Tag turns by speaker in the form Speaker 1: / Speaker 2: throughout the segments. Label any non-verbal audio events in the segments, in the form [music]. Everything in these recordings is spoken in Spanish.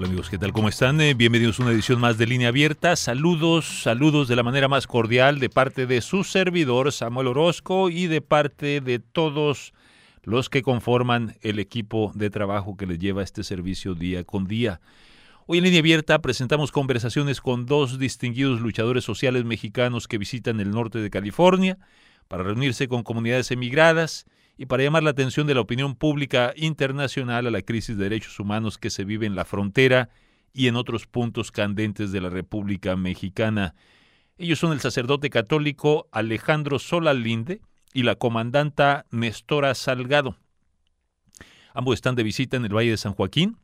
Speaker 1: Hola amigos, ¿qué tal? ¿Cómo están? Eh, bienvenidos a una edición más de Línea Abierta. Saludos, saludos de la manera más cordial de parte de su servidor Samuel Orozco y de parte de todos los que conforman el equipo de trabajo que les lleva este servicio día con día. Hoy en Línea Abierta presentamos conversaciones con dos distinguidos luchadores sociales mexicanos que visitan el norte de California para reunirse con comunidades emigradas y para llamar la atención de la opinión pública internacional a la crisis de derechos humanos que se vive en la frontera y en otros puntos candentes de la República Mexicana. Ellos son el sacerdote católico Alejandro Solalinde y la comandanta Nestora Salgado. Ambos están de visita en el Valle de San Joaquín,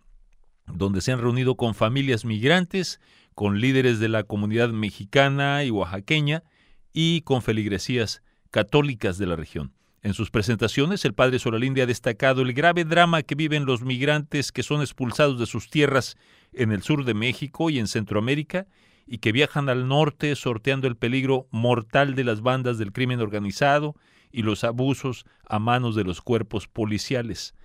Speaker 1: donde se han reunido con familias migrantes, con líderes de la comunidad mexicana y oaxaqueña y con feligresías católicas de la región. En sus presentaciones, el padre Solalinde ha destacado el grave drama que viven los migrantes que son expulsados de sus tierras en el sur de México y en Centroamérica y que viajan al norte sorteando el peligro mortal de las bandas del crimen organizado y los abusos a manos de los cuerpos policiales.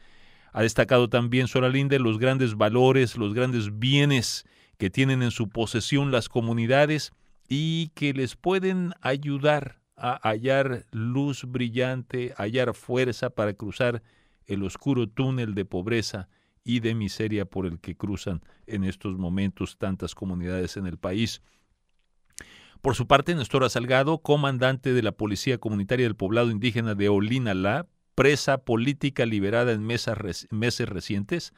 Speaker 1: Ha destacado también Solalinde los grandes valores, los grandes bienes que tienen en su posesión las comunidades y que les pueden ayudar hallar luz brillante, hallar fuerza para cruzar el oscuro túnel de pobreza y de miseria por el que cruzan en estos momentos tantas comunidades en el país. Por su parte, Nestora Salgado, comandante de la Policía Comunitaria del Poblado Indígena de Olinalá, presa política liberada en meses recientes,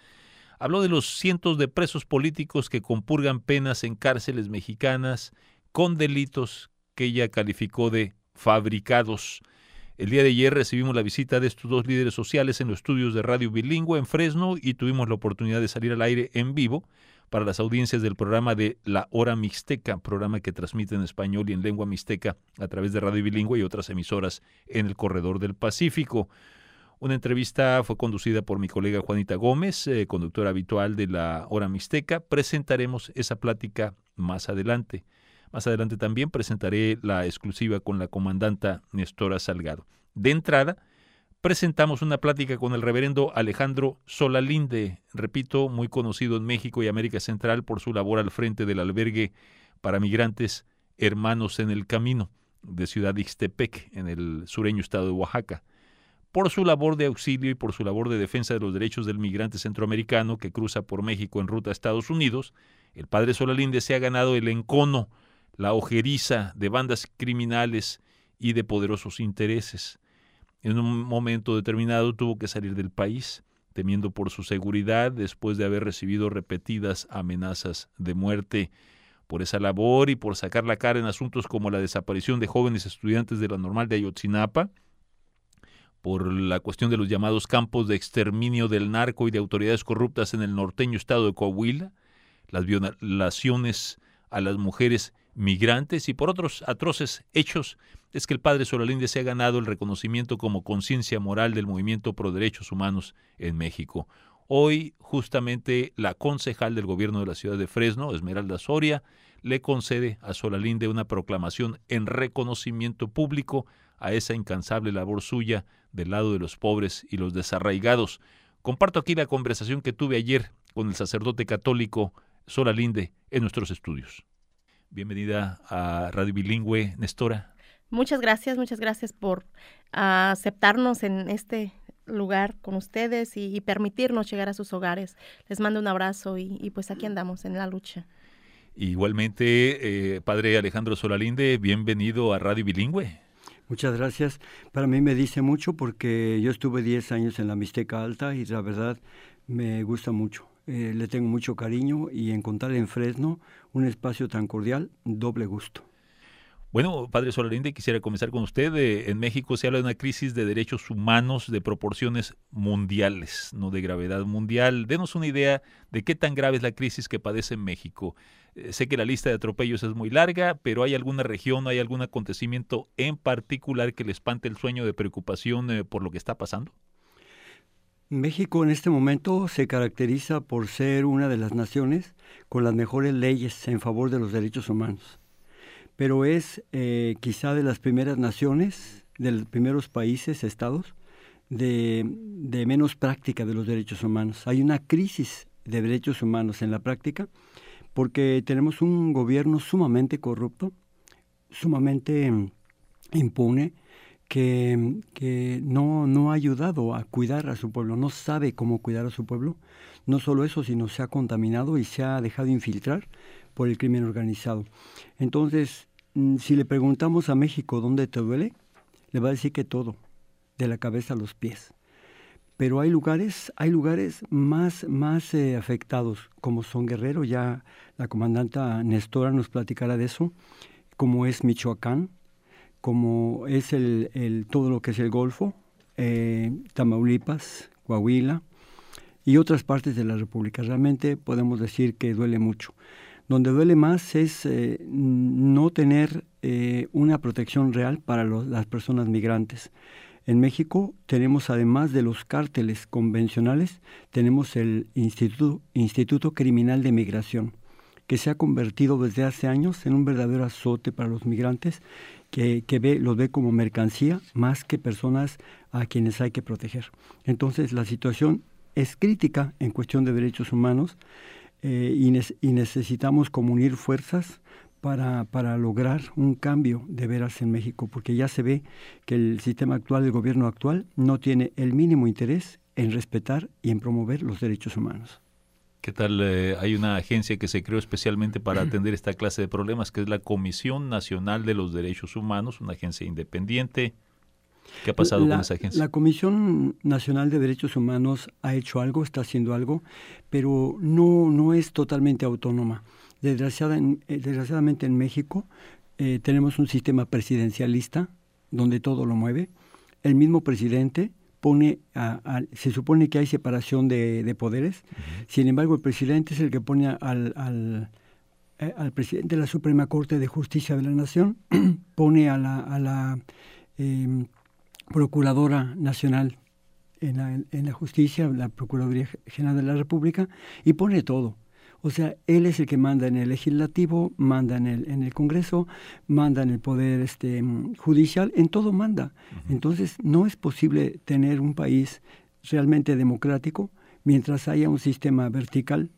Speaker 1: habló de los cientos de presos políticos que compurgan penas en cárceles mexicanas con delitos que ella calificó de fabricados. El día de ayer recibimos la visita de estos dos líderes sociales en los estudios de Radio Bilingüe en Fresno y tuvimos la oportunidad de salir al aire en vivo para las audiencias del programa de La Hora Mixteca, programa que transmite en español y en lengua mixteca a través de Radio Bilingüe y otras emisoras en el corredor del Pacífico. Una entrevista fue conducida por mi colega Juanita Gómez, eh, conductora habitual de La Hora Mixteca. Presentaremos esa plática más adelante. Más adelante también presentaré la exclusiva con la comandanta Nestora Salgado. De entrada, presentamos una plática con el reverendo Alejandro Solalinde, repito, muy conocido en México y América Central por su labor al frente del albergue para migrantes Hermanos en el Camino de Ciudad Ixtepec, en el sureño estado de Oaxaca. Por su labor de auxilio y por su labor de defensa de los derechos del migrante centroamericano que cruza por México en ruta a Estados Unidos, el padre Solalinde se ha ganado el encono la ojeriza de bandas criminales y de poderosos intereses. En un momento determinado tuvo que salir del país, temiendo por su seguridad después de haber recibido repetidas amenazas de muerte. Por esa labor y por sacar la cara en asuntos como la desaparición de jóvenes estudiantes de la normal de Ayotzinapa, por la cuestión de los llamados campos de exterminio del narco y de autoridades corruptas en el norteño estado de Coahuila, las violaciones a las mujeres migrantes y por otros atroces hechos es que el padre Solalinde se ha ganado el reconocimiento como conciencia moral del movimiento pro derechos humanos en México. Hoy, justamente, la concejal del gobierno de la ciudad de Fresno, Esmeralda Soria, le concede a Solalinde una proclamación en reconocimiento público a esa incansable labor suya del lado de los pobres y los desarraigados. Comparto aquí la conversación que tuve ayer con el sacerdote católico Solalinde en nuestros estudios. Bienvenida a Radio Bilingüe, Nestora.
Speaker 2: Muchas gracias, muchas gracias por aceptarnos en este lugar con ustedes y, permitirnos llegar a sus hogares. Les mando un abrazo y, pues aquí andamos en la lucha.
Speaker 1: Igualmente, eh, Padre Alejandro Solalinde, bienvenido a Radio Bilingüe.
Speaker 3: Muchas gracias. Para mí me dice mucho porque yo estuve 10 años en la Mixteca Alta y la verdad me gusta mucho. Eh, le tengo mucho cariño y encontrar en Fresno un espacio tan cordial, doble gusto.
Speaker 1: Bueno, padre Solarinde, quisiera comenzar con usted. Eh, en México se habla de una crisis de derechos humanos de proporciones mundiales, no de gravedad mundial. Denos una idea de qué tan grave es la crisis que padece en México. Eh, sé que la lista de atropellos es muy larga, pero ¿hay alguna región, hay algún acontecimiento en particular que le espante el sueño de preocupación por lo que está pasando?
Speaker 3: México en este momento se caracteriza por ser una de las naciones con las mejores leyes en favor de los derechos humanos pero es eh, quizá de las primeras naciones, de los primeros países, estados, de, menos práctica de los derechos humanos. Hay una crisis de derechos humanos en la práctica porque tenemos un gobierno sumamente corrupto, sumamente mm, impune, que, no, no ha ayudado a cuidar a su pueblo, no sabe cómo cuidar a su pueblo. No solo eso, sino se ha contaminado y se ha dejado infiltrar por el crimen organizado. Entonces, mm, si le preguntamos a México dónde te duele, le va a decir que todo, de la cabeza a los pies. Pero hay lugares, hay lugares más, más eh, afectados, como son Guerrero, ya la comandanta Nestora nos platicará de eso, como es Michoacán, como es el, todo lo que es el Golfo, eh, Tamaulipas, Coahuila y otras partes de la República. Realmente podemos decir que duele mucho. Donde duele más es eh, no tener eh, una protección real para las personas migrantes. En México tenemos, además de los cárteles convencionales, tenemos el Instituto, Instituto Criminal de Migración, que se ha convertido desde hace años en un verdadero azote para los migrantes, que, ve, los ve como mercancía más que personas a quienes hay que proteger. Entonces la situación es crítica en cuestión de derechos humanos. Eh, y, necesitamos como unir fuerzas para, para, lograr un cambio de veras en México, porque ya se ve que el sistema actual, el gobierno actual, no tiene el mínimo interés en respetar y en promover los derechos humanos.
Speaker 1: ¿Qué tal? Eh, hay una agencia que se creó especialmente para atender esta clase de problemas, que es la Comisión Nacional de los Derechos Humanos, una agencia independiente. ¿Qué ha pasado con esa agencia?
Speaker 3: La Comisión Nacional de Derechos Humanos ha hecho algo, está haciendo algo, pero no, no es totalmente autónoma. Eh, desgraciadamente en México eh, tenemos un sistema presidencialista donde todo lo mueve. El mismo presidente pone, a, se supone que hay separación de, poderes, sin embargo el presidente es el que pone al, al, eh, al, presidente de la Suprema Corte de Justicia de la Nación, [clears throat] pone a la, a la em, Procuradora Nacional en la, en la Justicia, la Procuraduría General de la República, y pone todo. O sea, él es el que manda en el legislativo, manda en el, en el Congreso, manda en el Poder este, Judicial, en todo manda. Entonces, no es posible tener un país realmente democrático mientras haya un sistema vertical,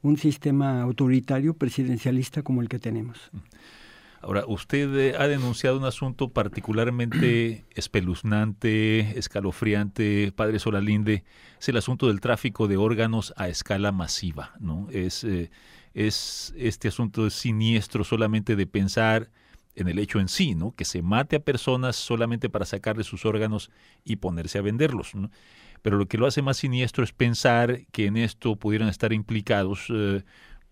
Speaker 3: un sistema autoritario, presidencialista como el que tenemos.
Speaker 1: Ahora, usted eh, ha denunciado un asunto particularmente [clears throat] espeluznante, escalofriante, padre Solalinde, es el asunto del tráfico de órganos a escala masiva, ¿no? Es, eh, es este asunto es siniestro solamente de pensar en el hecho en sí, ¿no? Que se mate a personas solamente para sacarle sus órganos y ponerse a venderlos, ¿no? Pero lo que lo hace más siniestro es pensar que en esto pudieran estar implicados eh,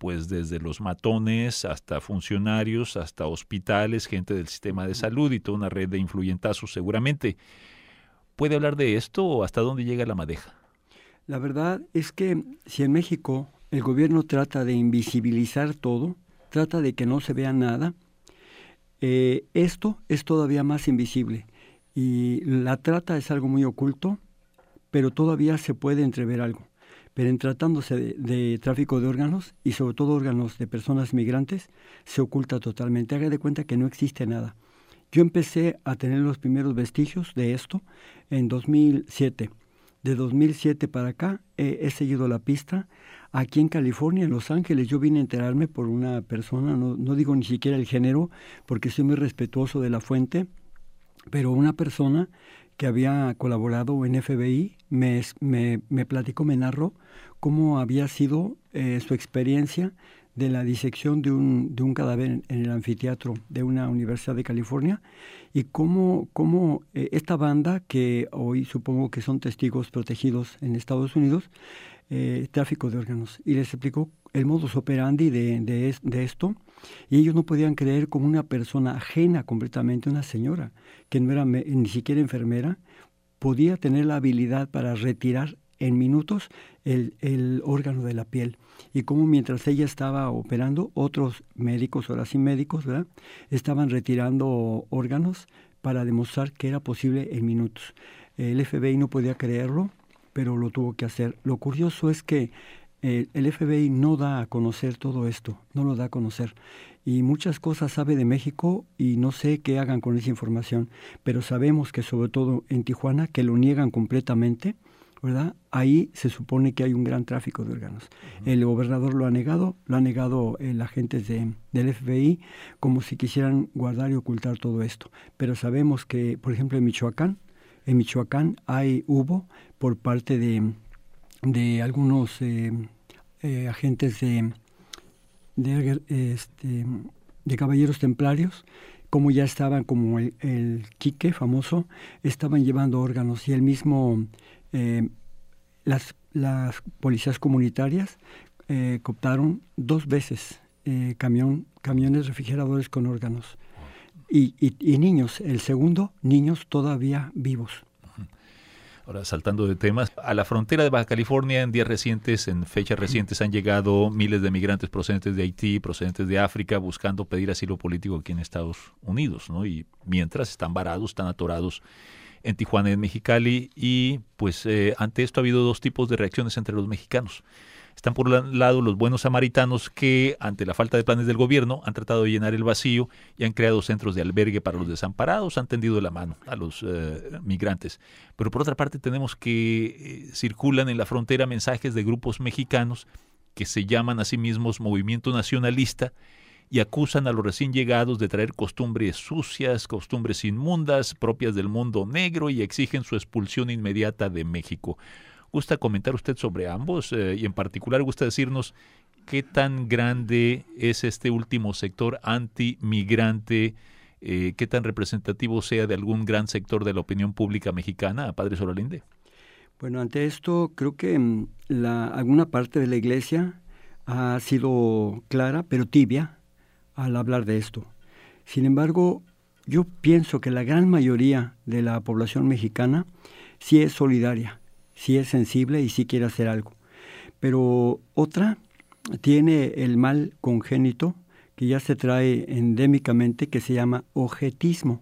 Speaker 1: pues desde los matones hasta funcionarios, hasta hospitales, gente del sistema de salud y toda una red de influyentazos seguramente. ¿Puede hablar de esto o hasta dónde llega la madeja?
Speaker 3: La verdad es que si en México el gobierno trata de invisibilizar todo, trata de que no se vea nada, eh, esto es todavía más invisible. Y la trata es algo muy oculto, pero todavía se puede entrever algo pero en tratándose de, tráfico de órganos y sobre todo órganos de personas migrantes, se oculta totalmente. Haga de cuenta que no existe nada. Yo empecé a tener los primeros vestigios de esto en 2007. De 2007 para acá he seguido la pista. Aquí en California, en Los Ángeles, yo vine a enterarme por una persona, no, no digo ni siquiera el género, porque soy muy respetuoso de la fuente, pero una persona que había colaborado en FBI, me, me, me platicó, me narró cómo había sido eh, su experiencia de la disección de un, de un cadáver en, el anfiteatro de una universidad de California y cómo, cómo eh, esta banda, que hoy supongo que son testigos protegidos en Estados Unidos, eh, tráfico de órganos. Y les explicó el modus operandi de, de, esto y ellos no podían creer como una persona ajena completamente, una señora que no era ni siquiera enfermera, podía tener la habilidad para retirar en minutos el, el, órgano de la piel. Y como mientras ella estaba operando, otros médicos, ahora sí médicos, estaban retirando órganos para demostrar que era posible en minutos. El FBI no podía creerlo, pero lo tuvo que hacer. Lo curioso es que eh, el FBI no da a conocer todo esto, no lo da a conocer. Y muchas cosas sabe de México y no sé qué hagan con esa información, pero sabemos que sobre todo en Tijuana, que lo niegan completamente, ¿verdad? Ahí se supone que hay un gran tráfico de órganos. El gobernador lo ha negado, lo ha negado el agentes de, del FBI, como si quisieran guardar y ocultar todo esto. Pero sabemos que, por ejemplo, en Michoacán, en Michoacán hay, hubo por parte de, de algunos eh, eh, agentes de, de, este, de caballeros templarios, como ya estaban, como el, el Quique famoso, estaban llevando órganos y el mismo, eh, las, las policías comunitarias cooptaron dos veces camión, camiones refrigeradores con órganos. Y, y, y niños, el segundo, niños todavía vivos.
Speaker 1: Ahora, saltando de temas, a la frontera de Baja California en días recientes, en fechas recientes, han llegado miles de migrantes procedentes de Haití, procedentes de África, buscando pedir asilo político aquí en Estados Unidos, ¿no? Y mientras están varados, están atorados en Tijuana en Mexicali, y pues eh, ante esto ha habido dos tipos de reacciones entre los mexicanos. Están por un lado los buenos samaritanos que, ante la falta de planes del gobierno, han tratado de llenar el vacío y han creado centros de albergue para los desamparados, han tendido la mano a los eh, migrantes. Pero por otra parte tenemos que eh, circulan en la frontera mensajes de grupos mexicanos que se llaman a sí mismos movimiento nacionalista y acusan a los recién llegados de traer costumbres sucias, costumbres inmundas, propias del mundo negro y exigen su expulsión inmediata de México. ¿Gusta comentar usted sobre ambos eh, y en particular gusta decirnos qué tan grande es este último sector anti-migrante, eh, qué tan representativo sea de algún gran sector de la opinión pública mexicana, Padre Solalinde?
Speaker 3: Bueno, ante esto creo que mm, la, alguna parte de la iglesia ha sido clara, pero tibia, al hablar de esto. Sin embargo, yo pienso que la gran mayoría de la población mexicana sí es solidaria si es sensible y si quiere hacer algo. Pero otra tiene el mal congénito que ya se trae endémicamente que se llama objetismo.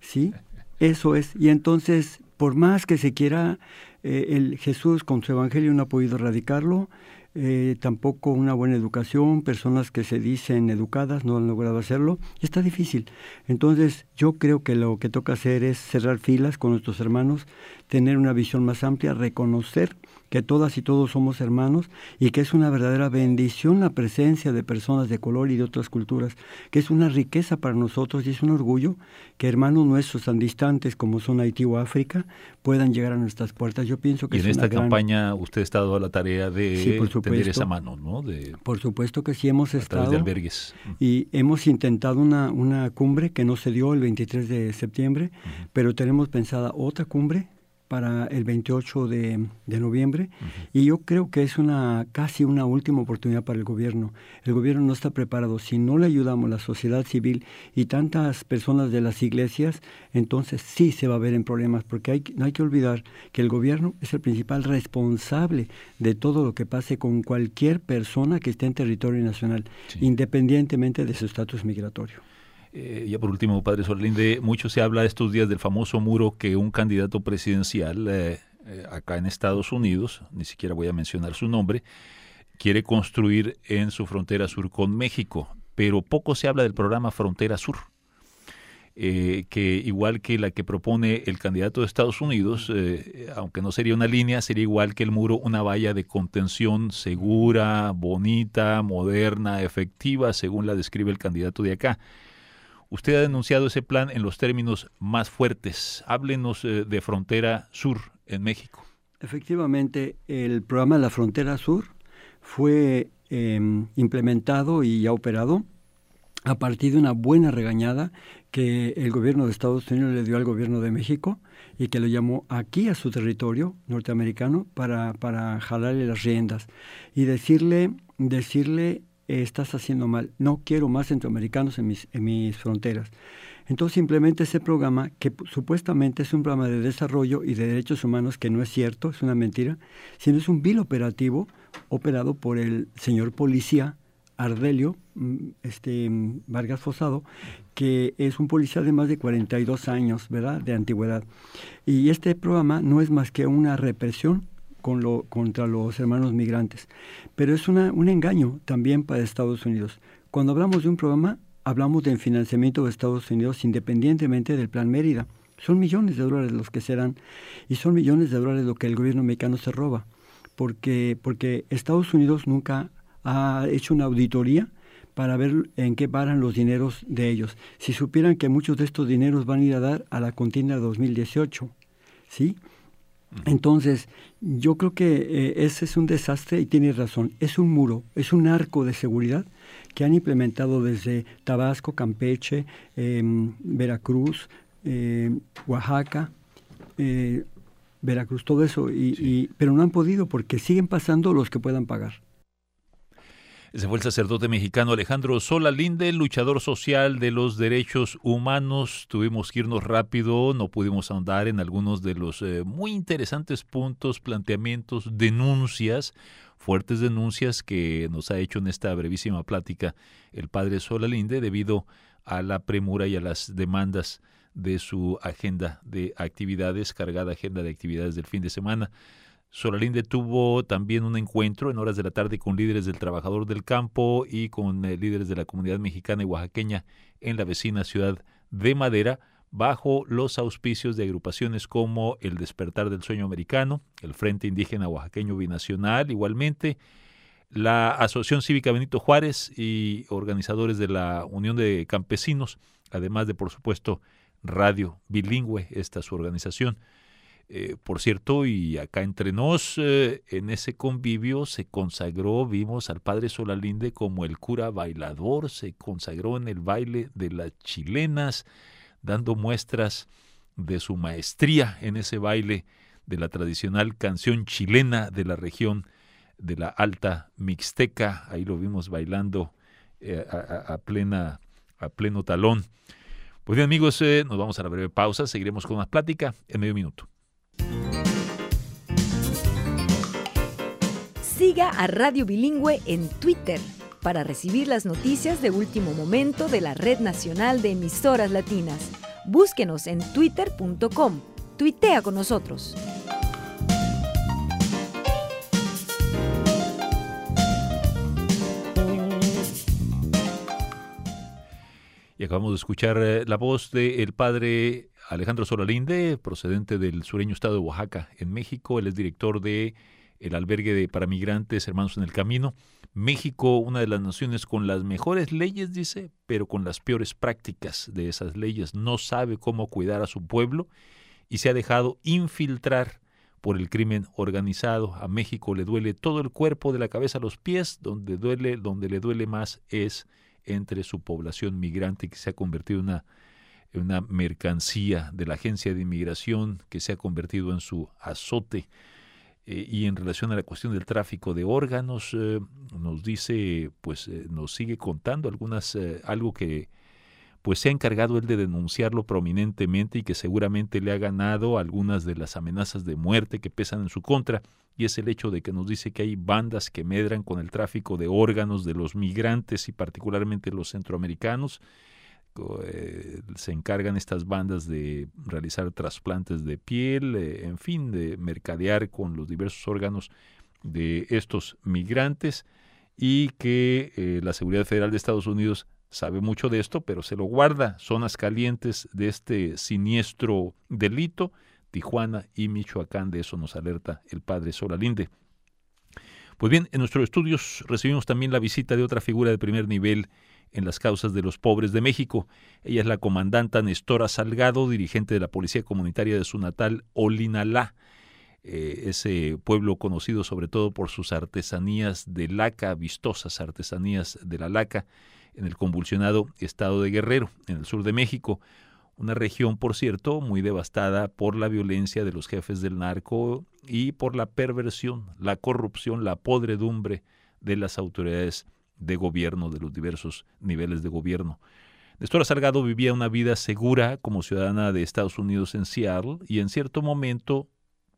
Speaker 3: ¿Sí? Eso es. Y entonces, por más que se quiera, eh, el Jesús con su evangelio no ha podido erradicarlo, eh, tampoco una buena educación, personas que se dicen educadas no han logrado hacerlo, está difícil. Entonces yo creo que lo que toca hacer es cerrar filas con nuestros hermanos, tener una visión más amplia, reconocer que todas y todos somos hermanos y que es una verdadera bendición la presencia de personas de color y de otras culturas, que es una riqueza para nosotros y es un orgullo que hermanos nuestros tan distantes como son Haití o África puedan llegar a nuestras puertas. Yo pienso que
Speaker 1: y en esta campaña usted ha estado a la tarea de tener esa mano, ¿no?
Speaker 3: De, por supuesto que sí hemos estado.
Speaker 1: de albergues.
Speaker 3: Y hemos intentado una, una cumbre que no se dio el 23 de septiembre, pero tenemos pensada otra cumbre para el 28 de, noviembre y yo creo que es una casi una última oportunidad para el gobierno. El gobierno no está preparado. Si no le ayudamos la sociedad civil y tantas personas de las iglesias, entonces sí se va a ver en problemas porque hay, no hay que olvidar que el gobierno es el principal responsable de todo lo que pase con cualquier persona que esté en territorio nacional, independientemente de su estatus migratorio.
Speaker 1: Eh, ya por último, padre Solinde, mucho se habla estos días del famoso muro que un candidato presidencial eh, eh, acá en Estados Unidos, ni siquiera voy a mencionar su nombre, quiere construir en su frontera sur con México, pero poco se habla del programa Frontera Sur. que igual que la que propone el candidato de Estados Unidos, aunque no sería una línea, sería igual que el muro una valla de contención segura, bonita, moderna, efectiva, según la describe el candidato de acá. Usted ha denunciado ese plan en los términos más fuertes. Háblenos eh, de Frontera Sur en México.
Speaker 3: Efectivamente, el programa la Frontera Sur fue em, implementado y ya operado a partir de una buena regañada que el gobierno de Estados Unidos le dio al gobierno de México y que lo llamó aquí a su territorio norteamericano para, para jalarle las riendas y decirle, decirle estás haciendo mal, no quiero más centroamericanos en mis, en mis fronteras. Entonces simplemente ese programa, que supuestamente es un programa de desarrollo y de derechos humanos, que no es cierto, es una mentira, sino es un vil operativo operado por el señor policía Ardelio mm, este, Vargas Fosado, que es un policía de más de 42 años, ¿verdad?, de antigüedad. Y este programa no es más que una represión con lo, contra los hermanos migrantes, pero es una, un engaño también para Estados Unidos. Cuando hablamos de un programa, hablamos del financiamiento de Estados Unidos independientemente del Plan Mérida. Son millones de dólares los que serán y son millones de dólares lo que el gobierno mexicano se roba, porque, porque Estados Unidos nunca ha hecho una auditoría para ver en qué paran los dineros de ellos. Si supieran que muchos de estos dineros van a ir a dar a la contienda 2018, ¿sí? Entonces, yo creo que eh, ese es un desastre y tiene razón. Es un muro, es un arco de seguridad que han implementado desde Tabasco, Campeche, em, Veracruz, em, Oaxaca, eh, Veracruz, todo eso, y, pero no han podido porque siguen pasando los que puedan pagar.
Speaker 1: Ese fue el sacerdote mexicano Alejandro Sola Linde, luchador social de los derechos humanos. Tuvimos que irnos rápido, no pudimos andar en algunos de los eh, muy interesantes puntos, planteamientos, denuncias, fuertes denuncias que nos ha hecho en esta brevísima plática el padre Sola Linde debido a la premura y a las demandas de su agenda de actividades, cargada agenda de actividades del fin de semana. Solalinde tuvo también un encuentro en horas de la tarde con líderes del trabajador del campo y con eh, líderes de la comunidad mexicana y oaxaqueña en la vecina ciudad de Madera, bajo los auspicios de agrupaciones como el Despertar del Sueño Americano, el Frente Indígena Oaxaqueño Binacional, igualmente la Asociación Cívica Benito Juárez y organizadores de la Unión de Campesinos, además de, por supuesto, Radio Bilingüe, esta su organización. Eh, por cierto, y acá entre nos, eh, en ese convivio se consagró, vimos al padre Solalinde como el cura bailador, se consagró en el baile de las chilenas, dando muestras de su maestría en ese baile de la tradicional canción chilena de la región de la Alta Mixteca. Ahí lo vimos bailando eh, a, plena, a pleno talón. Pues bien amigos, nos vamos a la breve pausa, seguiremos con más plática en medio minuto.
Speaker 4: Siga a Radio Bilingüe en Twitter para recibir las noticias de último momento de la Red Nacional de Emisoras Latinas. Búsquenos en twitter.com. Tuitea con nosotros.
Speaker 1: Y acabamos de escuchar eh, la voz del padre Alejandro Solalinde, procedente del sureño estado de Oaxaca, en México. Él es director de el albergue de, para migrantes Hermanos en el Camino. México, una de las naciones con las mejores leyes, dice, pero con las peores prácticas de esas leyes. No sabe cómo cuidar a su pueblo y se ha dejado infiltrar por el crimen organizado. A México le duele todo el cuerpo, de la cabeza a los pies, donde duele, donde le duele más es entre su población migrante que se ha convertido en una, una mercancía de la agencia de inmigración que se ha convertido en su azote eh, y en relación a la cuestión del tráfico de órganos, eh, nos dice, pues eh, nos sigue contando algunas, algo que pues se ha encargado él de denunciarlo prominentemente y que seguramente le ha ganado algunas de las amenazas de muerte que pesan en su contra, y es el hecho de que nos dice que hay bandas que medran con el tráfico de órganos de los migrantes y particularmente los centroamericanos, eh, se encargan estas bandas de realizar trasplantes de piel, eh, en fin, de mercadear con los diversos órganos de estos migrantes y que eh, la Seguridad Federal de Estados Unidos sabe mucho de esto, pero se lo guarda. Zonas calientes de este siniestro delito, Tijuana y Michoacán, de eso nos alerta el padre Solalinde. Pues bien, en nuestros estudios recibimos también la visita de otra figura de primer nivel en las causas de los pobres de México. Ella es la comandanta Nestora Salgado, dirigente de la Policía Comunitaria de su natal Olinalá, eh, ese pueblo conocido sobre todo por sus artesanías de laca, vistosas artesanías de la laca. en el convulsionado estado de Guerrero, en el sur de México, una región, por cierto, muy devastada por la violencia de los jefes del narco y por la perversión, la corrupción, la podredumbre de las autoridades de gobierno, de los diversos niveles de gobierno. Nestora Salgado vivía una vida segura como ciudadana de Estados Unidos en Seattle y en cierto momento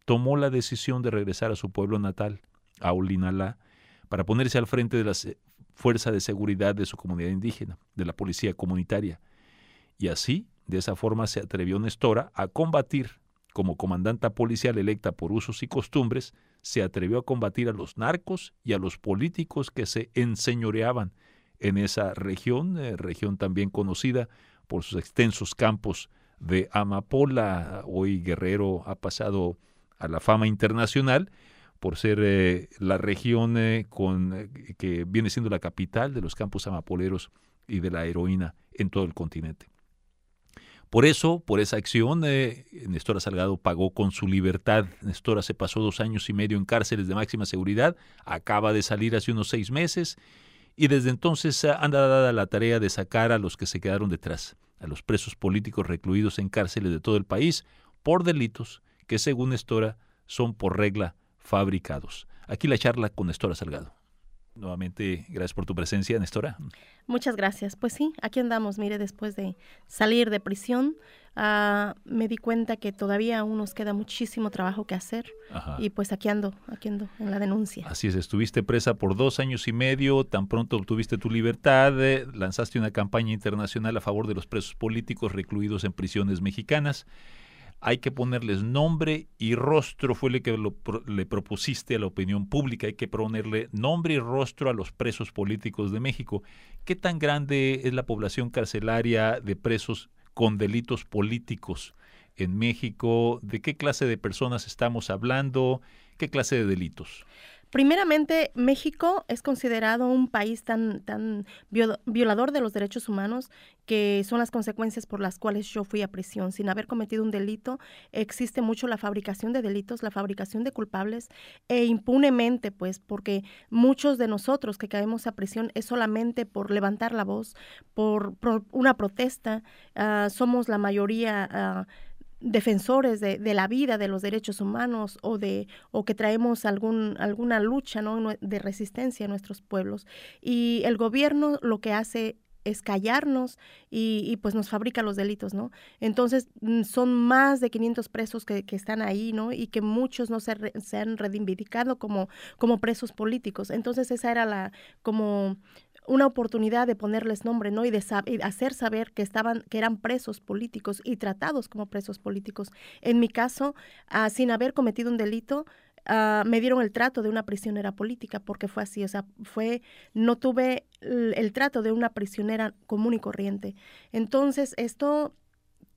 Speaker 1: tomó la decisión de regresar a su pueblo natal, a Olinalá, para ponerse al frente de la fuerza de seguridad de su comunidad indígena, de la policía comunitaria. Y así, de esa forma, se atrevió Nestora a combatir, como comandanta policial electa por usos y costumbres, se atrevió a combatir a los narcos y a los políticos que se enseñoreaban en esa región, eh, región también conocida por sus extensos campos de amapola. Hoy Guerrero ha pasado a la fama internacional por ser eh, la región eh, con, que viene siendo la capital de los campos amapoleros y de la heroína en todo el continente. Por eso, por esa acción, Nestora Salgado pagó con su libertad. Nestora se pasó dos años y medio en cárceles de máxima seguridad, acaba de salir hace unos seis meses y desde entonces anda dada la tarea de sacar a los que se quedaron detrás, a los presos políticos recluidos en cárceles de todo el país por delitos que según Nestora son por regla fabricados. Aquí la charla con Nestora Salgado. Nuevamente, gracias por tu presencia, Nestora.
Speaker 2: Muchas gracias. Pues sí, aquí andamos. Mire, después de salir de prisión, uh, me di cuenta que todavía aún nos queda muchísimo trabajo que hacer. Y pues aquí ando, aquí ando en la denuncia.
Speaker 1: Así es, estuviste presa por dos años y medio, tan pronto obtuviste tu libertad, eh, lanzaste una campaña internacional a favor de los presos políticos recluidos en prisiones mexicanas hay que ponerles nombre y rostro, fue lo que le propusiste a la opinión pública, hay que ponerle nombre y rostro a los presos políticos de México. ¿Qué tan grande es la población carcelaria de presos con delitos políticos en México? ¿De qué clase de personas estamos hablando? ¿Qué clase de delitos?
Speaker 2: Primeramente, México es considerado un país tan, tan violador de los derechos humanos que son las consecuencias por las cuales yo fui a prisión. Sin haber cometido un delito, existe mucho la fabricación de delitos, la fabricación de culpables e impunemente, pues, porque muchos de nosotros que caemos a prisión es solamente por levantar la voz, por, una protesta. Ah, somos la mayoría. Uh, defensores de, de, la vida, de los derechos humanos o de o que traemos algún alguna lucha ¿no? de resistencia a nuestros pueblos y el gobierno lo que hace es callarnos y, pues nos fabrica los delitos, ¿no? Entonces mm, son más de 500 presos que, que están ahí, ¿no? Y que muchos no se, se han reivindicado como, como presos políticos. Entonces esa era la, como una oportunidad de ponerles nombre, ¿no? Y de, hacer saber que estaban, que eran presos políticos y tratados como presos políticos. En mi caso, ah, sin haber cometido un delito, ah, me dieron el trato de una prisionera política, porque fue así, o sea, fue, no tuve el, trato de una prisionera común y corriente. Entonces, esto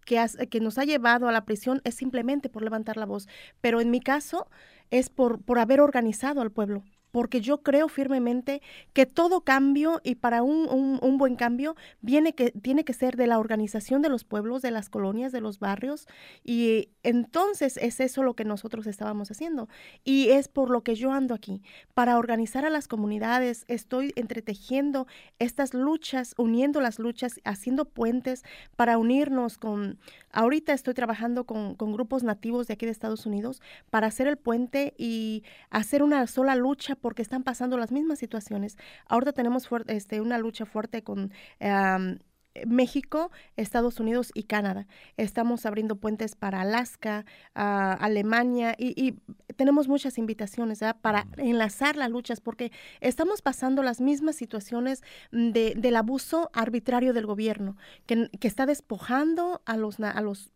Speaker 2: que, que, nos ha llevado a la prisión es simplemente por levantar la voz, pero en mi caso es por, por haber organizado al pueblo, porque yo creo firmemente que todo cambio y para un, un, buen cambio viene que, tiene que ser de la organización de los pueblos, de las colonias, de los barrios y entonces es eso lo que nosotros estábamos haciendo. Y es por lo que yo ando aquí, para organizar a las comunidades, estoy entretejiendo estas luchas, uniendo las luchas, haciendo puentes para unirnos con, ahorita estoy trabajando con, con grupos nativos de aquí de Estados Unidos para hacer el puente y hacer una sola lucha porque están pasando las mismas situaciones. Ahora tenemos este, una lucha fuerte con... México, Estados Unidos y Canadá. Estamos abriendo puentes para Alaska, Alemania y, tenemos muchas invitaciones para enlazar las luchas porque estamos pasando las mismas situaciones de, del abuso arbitrario del gobierno que, que está despojando a los, a los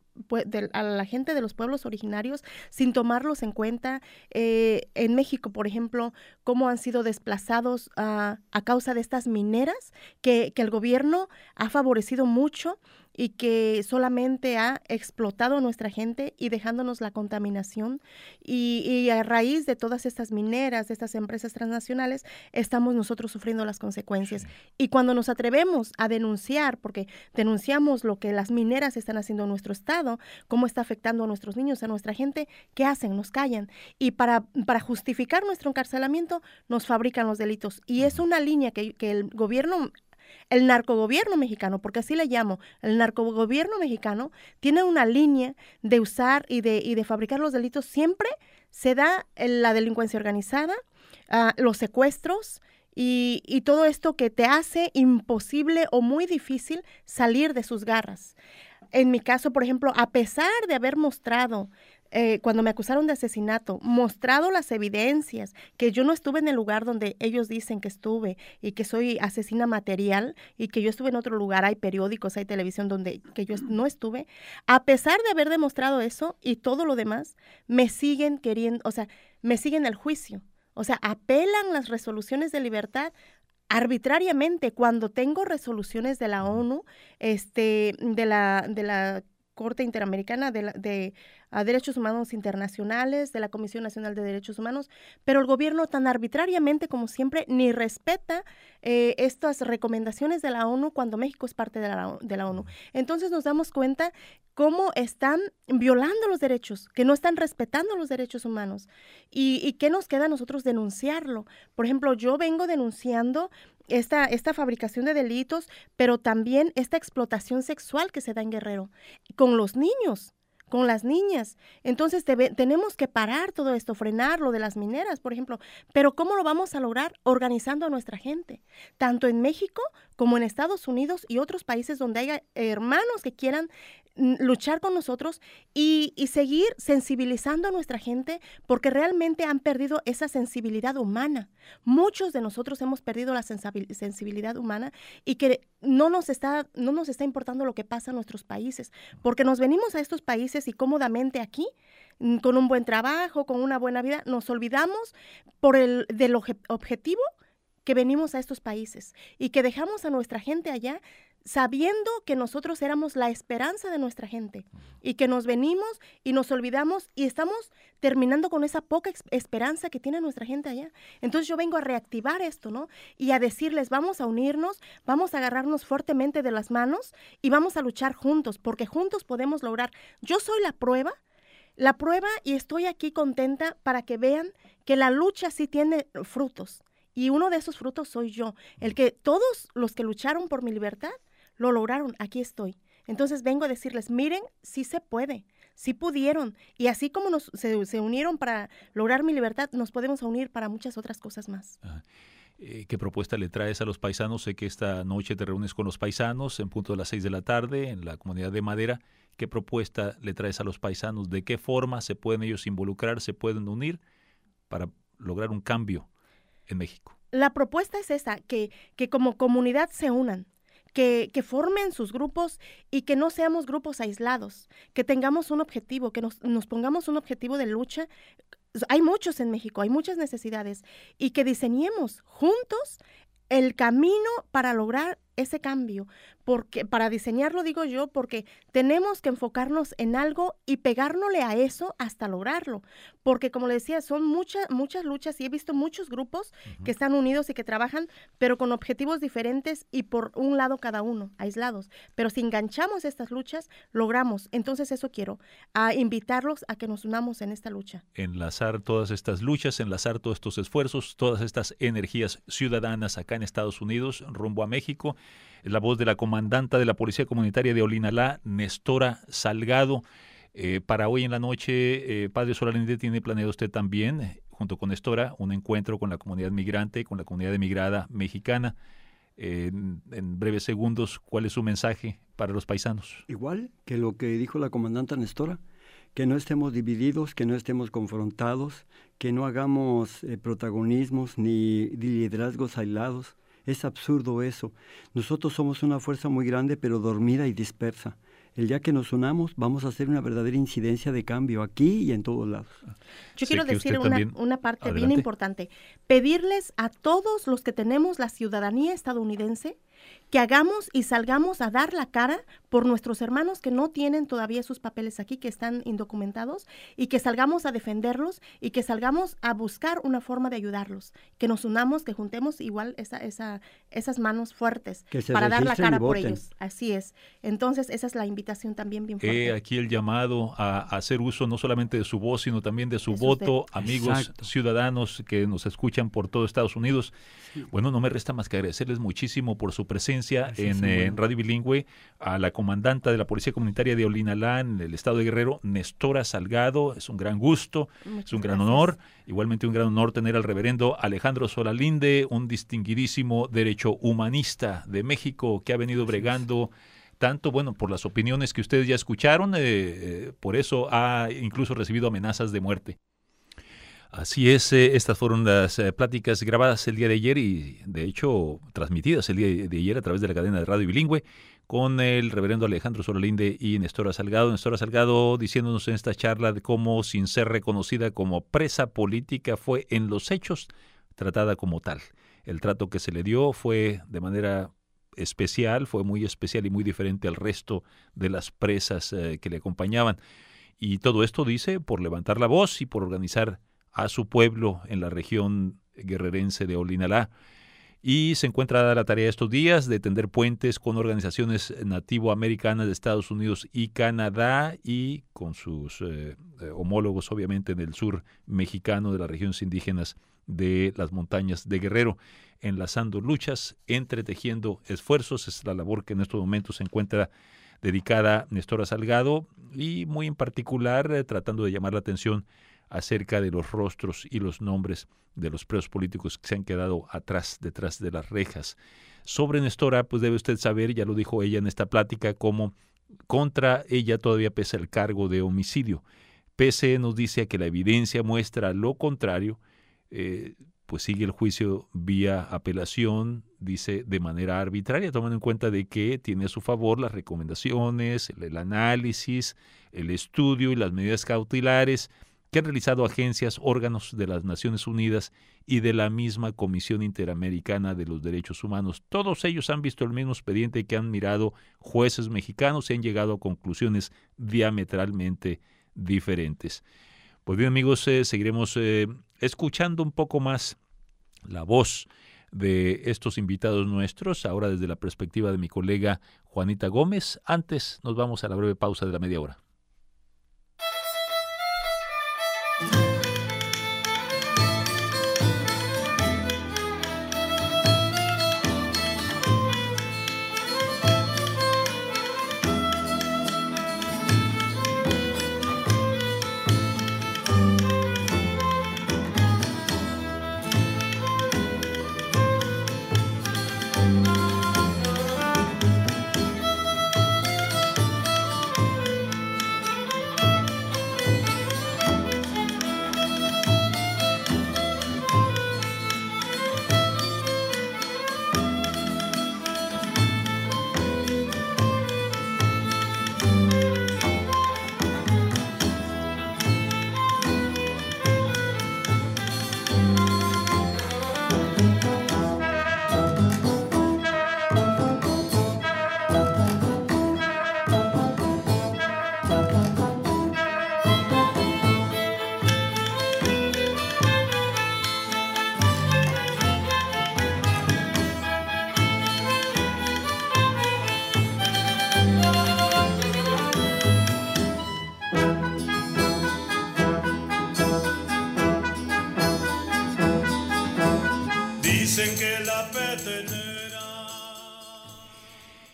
Speaker 2: a la gente de los pueblos originarios sin tomarlos en cuenta. Eh, en México, por ejemplo, cómo han sido desplazados a causa de estas mineras que, que el gobierno ha favorecido mucho y que solamente ha explotado a nuestra gente y dejándonos la contaminación. Y, a raíz de todas estas mineras, de estas empresas transnacionales, estamos nosotros sufriendo las consecuencias. Y cuando nos atrevemos a denunciar, porque denunciamos lo que las mineras están haciendo en nuestro estado, cómo está afectando a nuestros niños, a nuestra gente, ¿qué hacen? Nos callan. Y para, para justificar nuestro encarcelamiento, nos fabrican los delitos. Y es una línea que, que el gobierno El narcogobierno mexicano, porque así le llamo, el narcogobierno mexicano tiene una línea de usar y de, y de fabricar los delitos. Siempre se da la delincuencia organizada, ah, los secuestros, y, y, todo esto que te hace imposible o muy difícil salir de sus garras. En mi caso, por ejemplo, a pesar de haber mostrado eh, cuando me acusaron de asesinato, mostrado las evidencias, que yo no estuve en el lugar donde ellos dicen que estuve y que soy asesina material y que yo estuve en otro lugar, hay periódicos, hay televisión donde que yo no estuve, a pesar de haber demostrado eso y todo lo demás, me siguen queriendo, o sea, me siguen el juicio. O sea, apelan las resoluciones de libertad arbitrariamente cuando tengo resoluciones de la ONU, este, de la, de la Corte Interamericana de, de a Derechos Humanos Internacionales, de la Comisión Nacional de Derechos Humanos, pero el gobierno tan arbitrariamente como siempre ni respeta eh, estas recomendaciones de la ONU cuando México es parte de la, de la ONU. Entonces nos damos cuenta cómo están violando los derechos, que no están respetando los derechos humanos. ¿Y, y qué nos queda a nosotros denunciarlo? Por ejemplo, yo vengo denunciando esta, esta fabricación de delitos, pero también esta explotación sexual que se da en Guerrero con los niños con las niñas. Entonces tenemos que parar todo esto, frenar lo de las mineras, por ejemplo. Pero ¿cómo lo vamos a lograr? Organizando a nuestra gente, tanto en México como en Estados Unidos y otros países donde haya hermanos que quieran luchar con nosotros y, seguir sensibilizando a nuestra gente porque realmente han perdido esa sensibilidad humana. Muchos de nosotros hemos perdido la sensibilidad humana y que no nos está, no nos está importando lo que pasa en nuestros países, porque nos venimos a estos países y cómodamente aquí, con un buen trabajo, con una buena vida, nos olvidamos por el del objetivo que venimos a estos países y que dejamos a nuestra gente allá sabiendo que nosotros éramos la esperanza de nuestra gente y que nos venimos y nos olvidamos y estamos terminando con esa poca esperanza que tiene nuestra gente allá. Entonces yo vengo a reactivar esto, ¿no? Y a decirles, vamos a unirnos, vamos a agarrarnos fuertemente de las manos y vamos a luchar juntos, porque juntos podemos lograr. Yo soy la prueba, la prueba y estoy aquí contenta para que vean que la lucha sí tiene frutos. Y uno de esos frutos soy yo, el que todos los que lucharon por mi libertad, lo lograron, aquí estoy. Entonces vengo a decirles, miren, sí se puede, sí pudieron. Y así como nos, se, unieron para lograr mi libertad, nos podemos unir para muchas otras cosas más.
Speaker 1: Ah, eh, ¿Qué propuesta le traes a los paisanos? Sé que esta noche te reúnes con los paisanos en punto de las seis de la tarde en la comunidad de Madera. ¿Qué propuesta le traes a los paisanos? ¿De qué forma se pueden ellos involucrar, se pueden unir para lograr un cambio en México?
Speaker 2: La propuesta es esa, que, que como comunidad se unan, que, que, formen sus grupos y que no seamos grupos aislados, que tengamos un objetivo, que nos, nos, pongamos un objetivo de lucha. Hay muchos en México, hay muchas necesidades y que diseñemos juntos el camino para lograr ese cambio, porque para diseñarlo digo yo, porque tenemos que enfocarnos en algo y pegárnosle a eso hasta lograrlo, porque como le decía, son muchas muchas luchas y he visto muchos grupos que están unidos y que trabajan, pero con objetivos diferentes y por un lado cada uno, aislados, pero si enganchamos estas luchas, logramos. Entonces eso quiero, a invitarlos a que nos unamos en esta lucha.
Speaker 1: Enlazar todas estas luchas, enlazar todos estos esfuerzos, todas estas energías ciudadanas acá en Estados Unidos rumbo a México es la voz de la comandanta de la Policía Comunitaria de Olinalá, Nestora Salgado. Eh, para hoy en la noche, eh, Padre Solalinde tiene planeado usted también, junto con Nestora, un encuentro con la comunidad migrante, con la comunidad emigrada mexicana. en, en breves segundos, ¿cuál es su mensaje para los paisanos?
Speaker 3: Igual que lo que dijo la comandante Nestora, que no estemos divididos, que no estemos confrontados, que no hagamos eh, protagonismos ni liderazgos aislados, es absurdo eso. Nosotros somos una fuerza muy grande pero dormida y dispersa. El día que nos unamos vamos a hacer una verdadera incidencia de cambio aquí y en todos lados.
Speaker 2: Yo quiero decir una, parte bien importante. Pedirles a todos los que tenemos la ciudadanía estadounidense que hagamos y salgamos a dar la cara por nuestros hermanos que no tienen todavía sus papeles aquí, que están indocumentados, y que salgamos a defenderlos y que salgamos a buscar una forma de ayudarlos, que nos unamos, que juntemos igual esa, esa, esas manos fuertes para dar la cara por ellos. Así es. Entonces, esa es la invitación también bien
Speaker 1: fuerte. aquí el llamado a, hacer uso no solamente de su voz, sino también de su voto, amigos ciudadanos que nos escuchan por todo Estados Unidos. Bueno, no me resta más que agradecerles muchísimo por su presencia en, Radio Bilingüe, a la comandanta de la Policía Comunitaria de Olinalá, en el estado de Guerrero, Nestora Salgado. Es un gran gusto, es un gran honor. Igualmente un gran honor tener al reverendo Alejandro Solalinde, un distinguidísimo derecho humanista de México que ha venido bregando tanto, bueno, por las opiniones que ustedes ya escucharon, eh, eh, por eso ha incluso recibido amenazas de muerte. Así es, eh, estas fueron las pláticas grabadas el día de ayer y de hecho transmitidas el día de ayer a través de la cadena de radio bilingüe con el reverendo Alejandro Solalinde y Nestora Salgado. Nestora Salgado diciéndonos en esta charla de cómo, sin ser reconocida como presa política, fue en los hechos tratada como tal. El trato que se le dio fue de manera especial, fue muy especial y muy diferente al resto de las presas eh, que le acompañaban. Y todo esto dice por levantar la voz y por organizar a su pueblo en la región guerrerense de Olinalá y se encuentra la tarea estos días de tender puentes con organizaciones nativoamericanas de Estados Unidos y Canadá y con sus eh, eh, homólogos obviamente en el sur mexicano de las regiones indígenas de las montañas de Guerrero, enlazando luchas, entretejiendo esfuerzos. Es la labor que en estos momentos se encuentra dedicada Nestora Salgado y muy en particular eh, tratando de llamar la atención acerca de los rostros y los nombres de los presos políticos que se han quedado atrás, detrás de las rejas. Sobre Nestora, pues debe usted saber, ya lo dijo ella en esta plática, cómo contra ella todavía pesa el cargo de homicidio. Pese nos dice que la evidencia muestra lo contrario, eh, pues sigue el juicio vía apelación, dice de manera arbitraria, tomando en cuenta de que tiene a su favor las recomendaciones, el análisis, el estudio y las medidas cautelares que han realizado agencias, órganos de las Naciones Unidas y de la misma Comisión Interamericana de los Derechos Humanos. Todos ellos han visto el mismo expediente que han mirado jueces mexicanos y han llegado a conclusiones diametralmente diferentes. Pues bien amigos, eh, seguiremos eh, escuchando un poco más la voz de estos invitados nuestros, ahora desde la perspectiva de mi colega Juanita Gómez. Antes nos vamos a la breve pausa de la media hora. Thank you.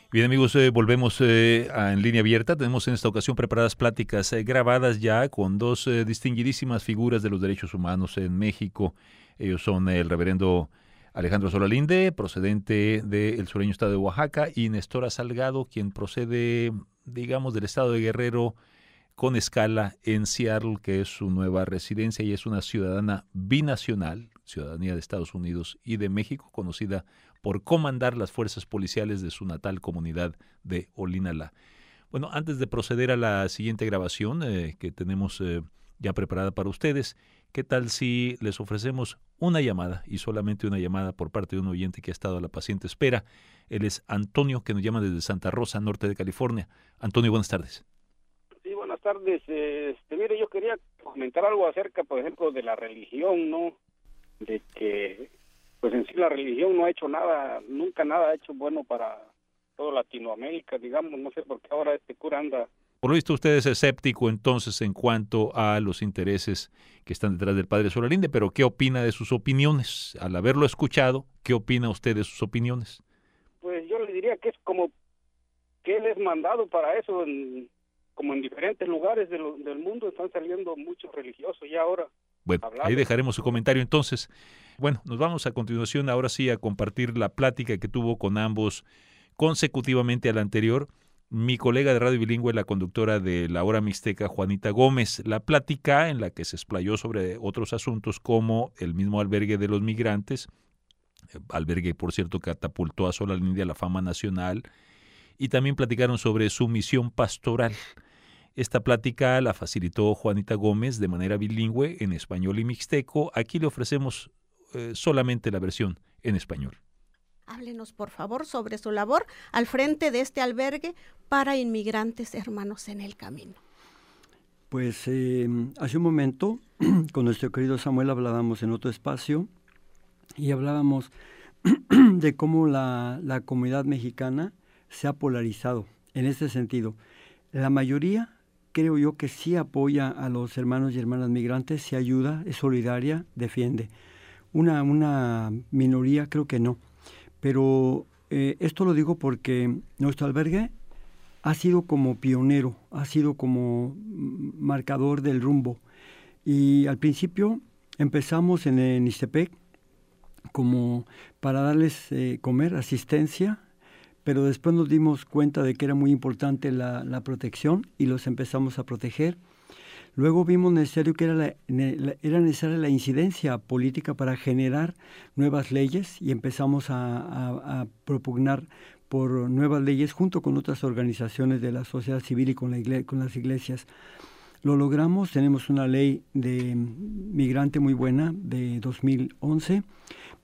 Speaker 1: Bien amigos, eh, volvemos eh, en línea abierta. Tenemos en esta ocasión preparadas pláticas eh, grabadas ya con dos distinguidísimas figuras de los derechos humanos en México. Ellos son el reverendo Alejandro Solalinde, procedente del sureño estado de Oaxaca, y Nestora Salgado, quien procede, digamos, del estado de Guerrero con escala en Seattle, que es su nueva residencia y es una ciudadana binacional, ciudadanía de Estados Unidos y de México, conocida por comandar las fuerzas policiales de su natal comunidad de Olinala. Bueno, antes de proceder a la siguiente grabación eh, que tenemos eh, ya preparada para ustedes, ¿qué tal si les ofrecemos una llamada y solamente una llamada por parte de un oyente que ha estado a la paciente espera? Él es Antonio, que nos llama desde Santa Rosa, norte de California. Antonio, buenas tardes.
Speaker 5: Sí, buenas tardes. Este, mire, yo quería comentar algo acerca, por ejemplo, de la religión, ¿no? De que pues en sí la religión no ha hecho nada, nunca nada ha hecho bueno para toda Latinoamérica, digamos, no sé por qué ahora este cura anda
Speaker 1: por lo visto usted es escéptico entonces en cuanto a los intereses que están detrás del padre Solalinde, pero ¿qué opina de sus opiniones? Al haberlo escuchado, ¿qué opina usted de sus opiniones?
Speaker 5: Pues yo le diría que es como que él es mandado para eso, como en diferentes lugares del mundo están saliendo muchos religiosos ya ahora.
Speaker 1: Bueno, ahí dejaremos su comentario entonces. Bueno, nos vamos a continuación ahora sí a compartir la plática que tuvo con ambos consecutivamente a la anterior mi colega de Radio Bilingüe, la conductora de La Hora Mixteca, Juanita Gómez. La plática en la que se explayó sobre otros asuntos como el mismo albergue de los migrantes, albergue, por cierto, catapultó a Sola India la fama nacional, y también platicaron sobre su misión pastoral. Esta plática la facilitó Juanita Gómez de manera bilingüe en español y mixteco. Aquí le ofrecemos eh, solamente la versión en español.
Speaker 6: Háblenos, por favor, sobre su labor al frente de este albergue para inmigrantes hermanos en el camino.
Speaker 3: Pues eh, hace un momento, [clears throat] con nuestro querido Samuel hablábamos en otro espacio y hablábamos [clears throat] de cómo la, la comunidad mexicana se ha polarizado en este sentido. La mayoría creo yo que sí apoya a los hermanos y hermanas migrantes, se ayuda, es solidaria, defiende. Una, una minoría creo que no. Pero eh, esto lo digo porque nuestro albergue ha sido como pionero, ha sido como marcador del rumbo. Y al principio empezamos en, en como para darles eh, comer, asistencia, pero después nos dimos cuenta de que era muy importante la, protección y los empezamos a proteger Luego vimos necesario que era, necesaria la incidencia política para generar nuevas leyes y empezamos a, propugnar por nuevas leyes junto con otras organizaciones de la sociedad civil y con las iglesias. Lo logramos, tenemos una ley de migrante muy buena de 2011,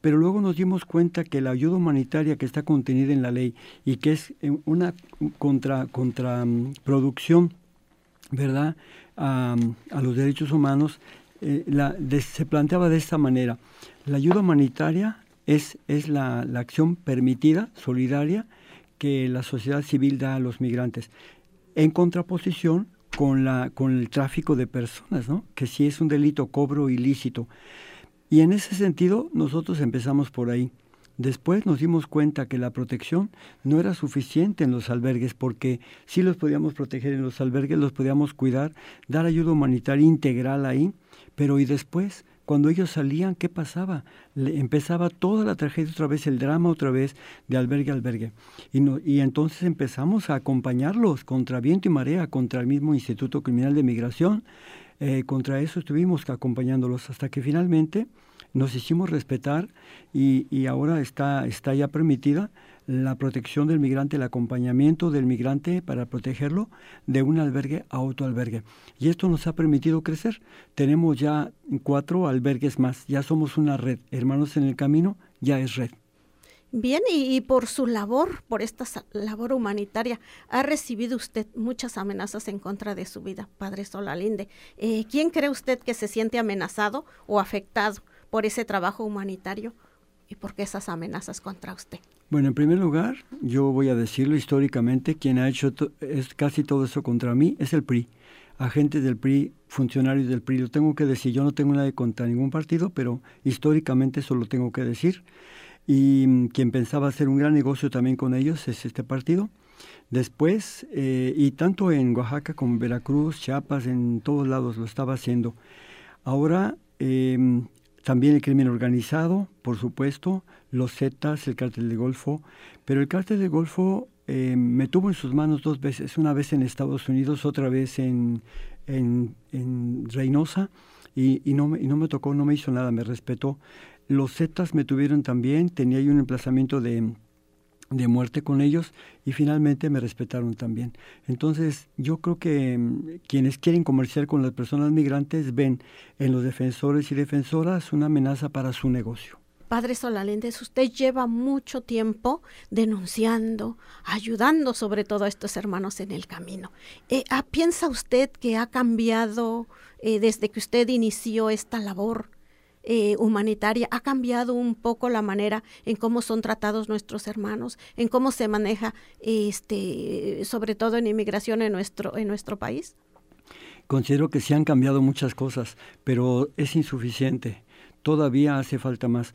Speaker 3: pero luego nos dimos cuenta que la ayuda humanitaria que está contenida en la ley y que es una contra, contraproducción, ¿verdad? a, los derechos humanos, eh, se planteaba de esta manera. La ayuda humanitaria es, es la, acción permitida, solidaria, que la sociedad civil da a los migrantes, en contraposición con, la, con el tráfico de personas, ¿no? que si es un delito, cobro ilícito. Y en ese sentido, nosotros empezamos por ahí. Después nos dimos cuenta que la protección no era suficiente en los albergues porque sí los podíamos proteger en los albergues, los podíamos cuidar, dar ayuda humanitaria integral ahí, pero y después, cuando ellos salían, ¿qué pasaba? Empezaba toda la tragedia otra vez, el drama otra vez de albergue a albergue. Y, no, y entonces empezamos a acompañarlos contra viento y marea, contra el mismo Instituto Criminal de Migración. Eh, contra eso estuvimos acompañándolos hasta que finalmente nos hicimos respetar y, y ahora está, está ya permitida la protección del migrante, el acompañamiento del migrante para protegerlo de un albergue a otro albergue. Y esto nos ha permitido crecer. Tenemos ya cuatro albergues más, ya somos una red. Hermanos en el Camino ya es red.
Speaker 6: Bien, y, por su labor, por esta labor humanitaria, ha recibido usted muchas amenazas en contra de su vida, Padre Solalinde. Eh, ¿Quién cree usted que se siente amenazado o afectado por ese trabajo humanitario y por qué esas amenazas contra usted?
Speaker 3: Bueno, en primer lugar, yo voy a decirlo históricamente, quien ha hecho es casi todo eso contra mí es el PRI. Agentes del PRI, funcionarios del PRI, lo tengo que decir. Yo no tengo nada contra ningún partido, pero históricamente eso lo tengo que decir. Y mm, quien pensaba hacer un gran negocio también con ellos es este partido. Después, eh, y tanto en Oaxaca como en Veracruz, Chiapas, en todos lados lo estaba haciendo. Ahora eh, también el crimen organizado, por supuesto, los Zetas, el cártel del Golfo, pero el cártel del Golfo eh, me tuvo en sus manos dos veces, una vez en Estados Unidos, otra vez en, en, Reynosa, y, no me, y no me tocó, no me hizo nada, me respetó. Los Zetas me tuvieron también, tenía yo un emplazamiento de de muerte con ellos y finalmente me respetaron también. Entonces yo creo que mm, quienes quieren comerciar con las personas migrantes ven en los defensores y defensoras una amenaza para su negocio.
Speaker 6: Padre Solaléndez, usted lleva mucho tiempo denunciando, ayudando sobre todo a estos hermanos en el camino. Eh, ah, ¿Piensa usted que ha cambiado eh, desde que usted inició esta labor eh, humanitaria ha cambiado un poco la manera en cómo son tratados nuestros hermanos, en cómo se maneja, este, sobre todo en inmigración en nuestro, en nuestro país?
Speaker 3: Considero que se han cambiado muchas cosas, pero es insuficiente. Todavía hace falta más.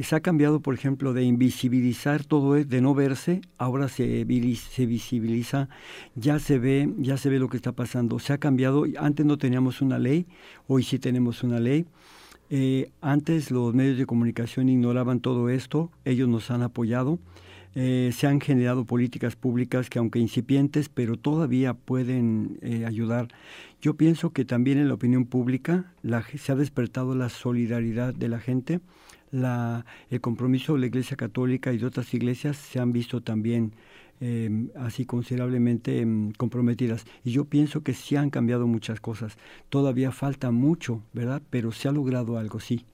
Speaker 3: se ha cambiado, por ejemplo, de invisibilizar todo, de no verse, ahora se, se visibiliza, ya se ve, ya se ve lo que está pasando. Se ha cambiado. Antes no teníamos una ley, hoy sí tenemos una ley. Eh, antes los medios de comunicación ignoraban todo esto, ellos nos han apoyado. Eh, se han generado políticas públicas que aunque incipientes, pero todavía pueden eh, ayudar. Yo pienso que también en la opinión pública se ha despertado la solidaridad de la gente, la, el compromiso de la Iglesia Católica y de otras iglesias se han visto también em, así considerablemente em, comprometidas. Y yo pienso que sí han cambiado muchas cosas. Todavía falta mucho, ¿verdad? Pero se ha logrado algo, sí.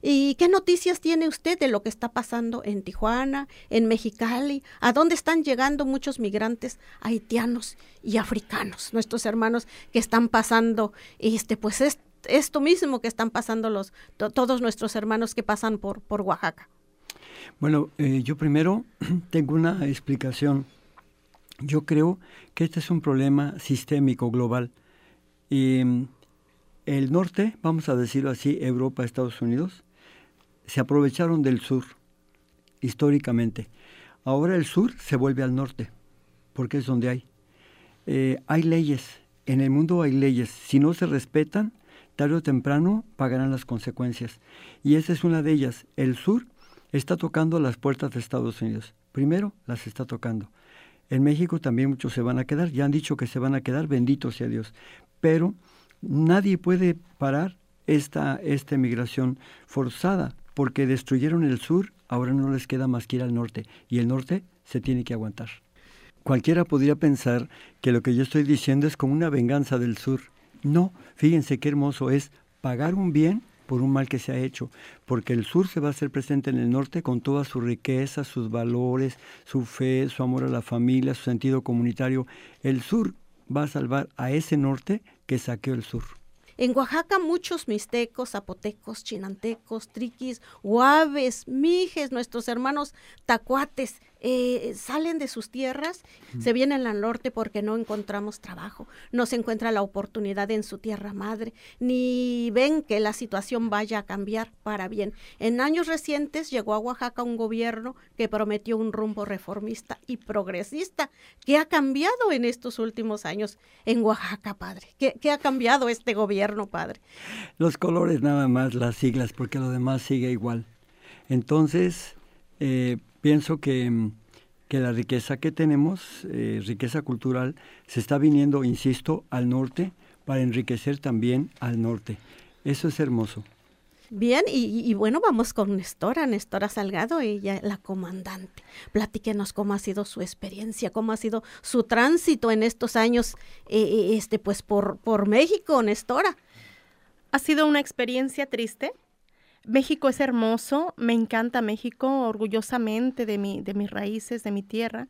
Speaker 6: ¿Y qué noticias tiene usted de lo que está pasando en Tijuana, en Mexicali? ¿A dónde están llegando muchos migrantes haitianos y africanos, nuestros hermanos que están pasando este pues esto mismo que están pasando los todos nuestros hermanos que pasan por por Oaxaca?
Speaker 3: Bueno, eh, yo primero [clears throat] tengo una explicación. Yo creo que este es un problema sistémico global. Y mm, el norte, vamos a decirlo así, Europa, Estados Unidos, se aprovecharon del sur históricamente. Ahora el sur se vuelve al norte, porque es donde hay. Eh, hay leyes, en el mundo hay leyes. Si no se respetan, tarde o temprano pagarán las consecuencias. Y esa es una de ellas. El sur está tocando las puertas de Estados Unidos. Primero las está tocando. En México también muchos se van a quedar, ya han dicho que se van a quedar, bendito sea Dios. Pero nadie puede parar esta, esta migración forzada, porque destruyeron el sur, ahora no les queda más que ir al norte, y el norte se tiene que aguantar. Cualquiera podría pensar que lo que yo estoy diciendo es como una venganza del sur. No, fíjense qué hermoso es pagar un bien por un mal que se ha hecho, porque el sur se va a hacer presente en el norte con toda su riqueza, sus valores, su fe, su amor a la familia, su sentido comunitario. El sur va a salvar a ese norte que saqueó el sur.
Speaker 6: En Oaxaca muchos mixtecos, zapotecos, chinantecos, triquis, huaves, mijes, nuestros hermanos tacuates, eh, salen de sus tierras, se vienen al norte porque no encontramos trabajo, no se encuentra la oportunidad en su tierra madre, ni ven que la situación vaya a cambiar para bien. En años recientes llegó a Oaxaca un gobierno que prometió un rumbo reformista y progresista. ¿Qué ha cambiado en estos últimos años en Oaxaca, padre? ¿Qué, qué ha cambiado este gobierno, padre?
Speaker 3: Los colores nada más, las siglas, porque lo demás sigue igual. Entonces, eh, pienso que, que la riqueza que tenemos, eh, riqueza cultural, se está viniendo, insisto, al norte para enriquecer también al norte. Eso es hermoso.
Speaker 6: Bien, y, bueno, vamos con Nestora, Nestora Salgado, ella la comandante. Platíquenos cómo ha sido su experiencia, cómo ha sido su tránsito en estos años, eh, este, pues por, por México, Nestora.
Speaker 2: Ha sido una experiencia triste, México es hermoso, me encanta México, orgullosamente de, mi, de mis raíces, de mi tierra,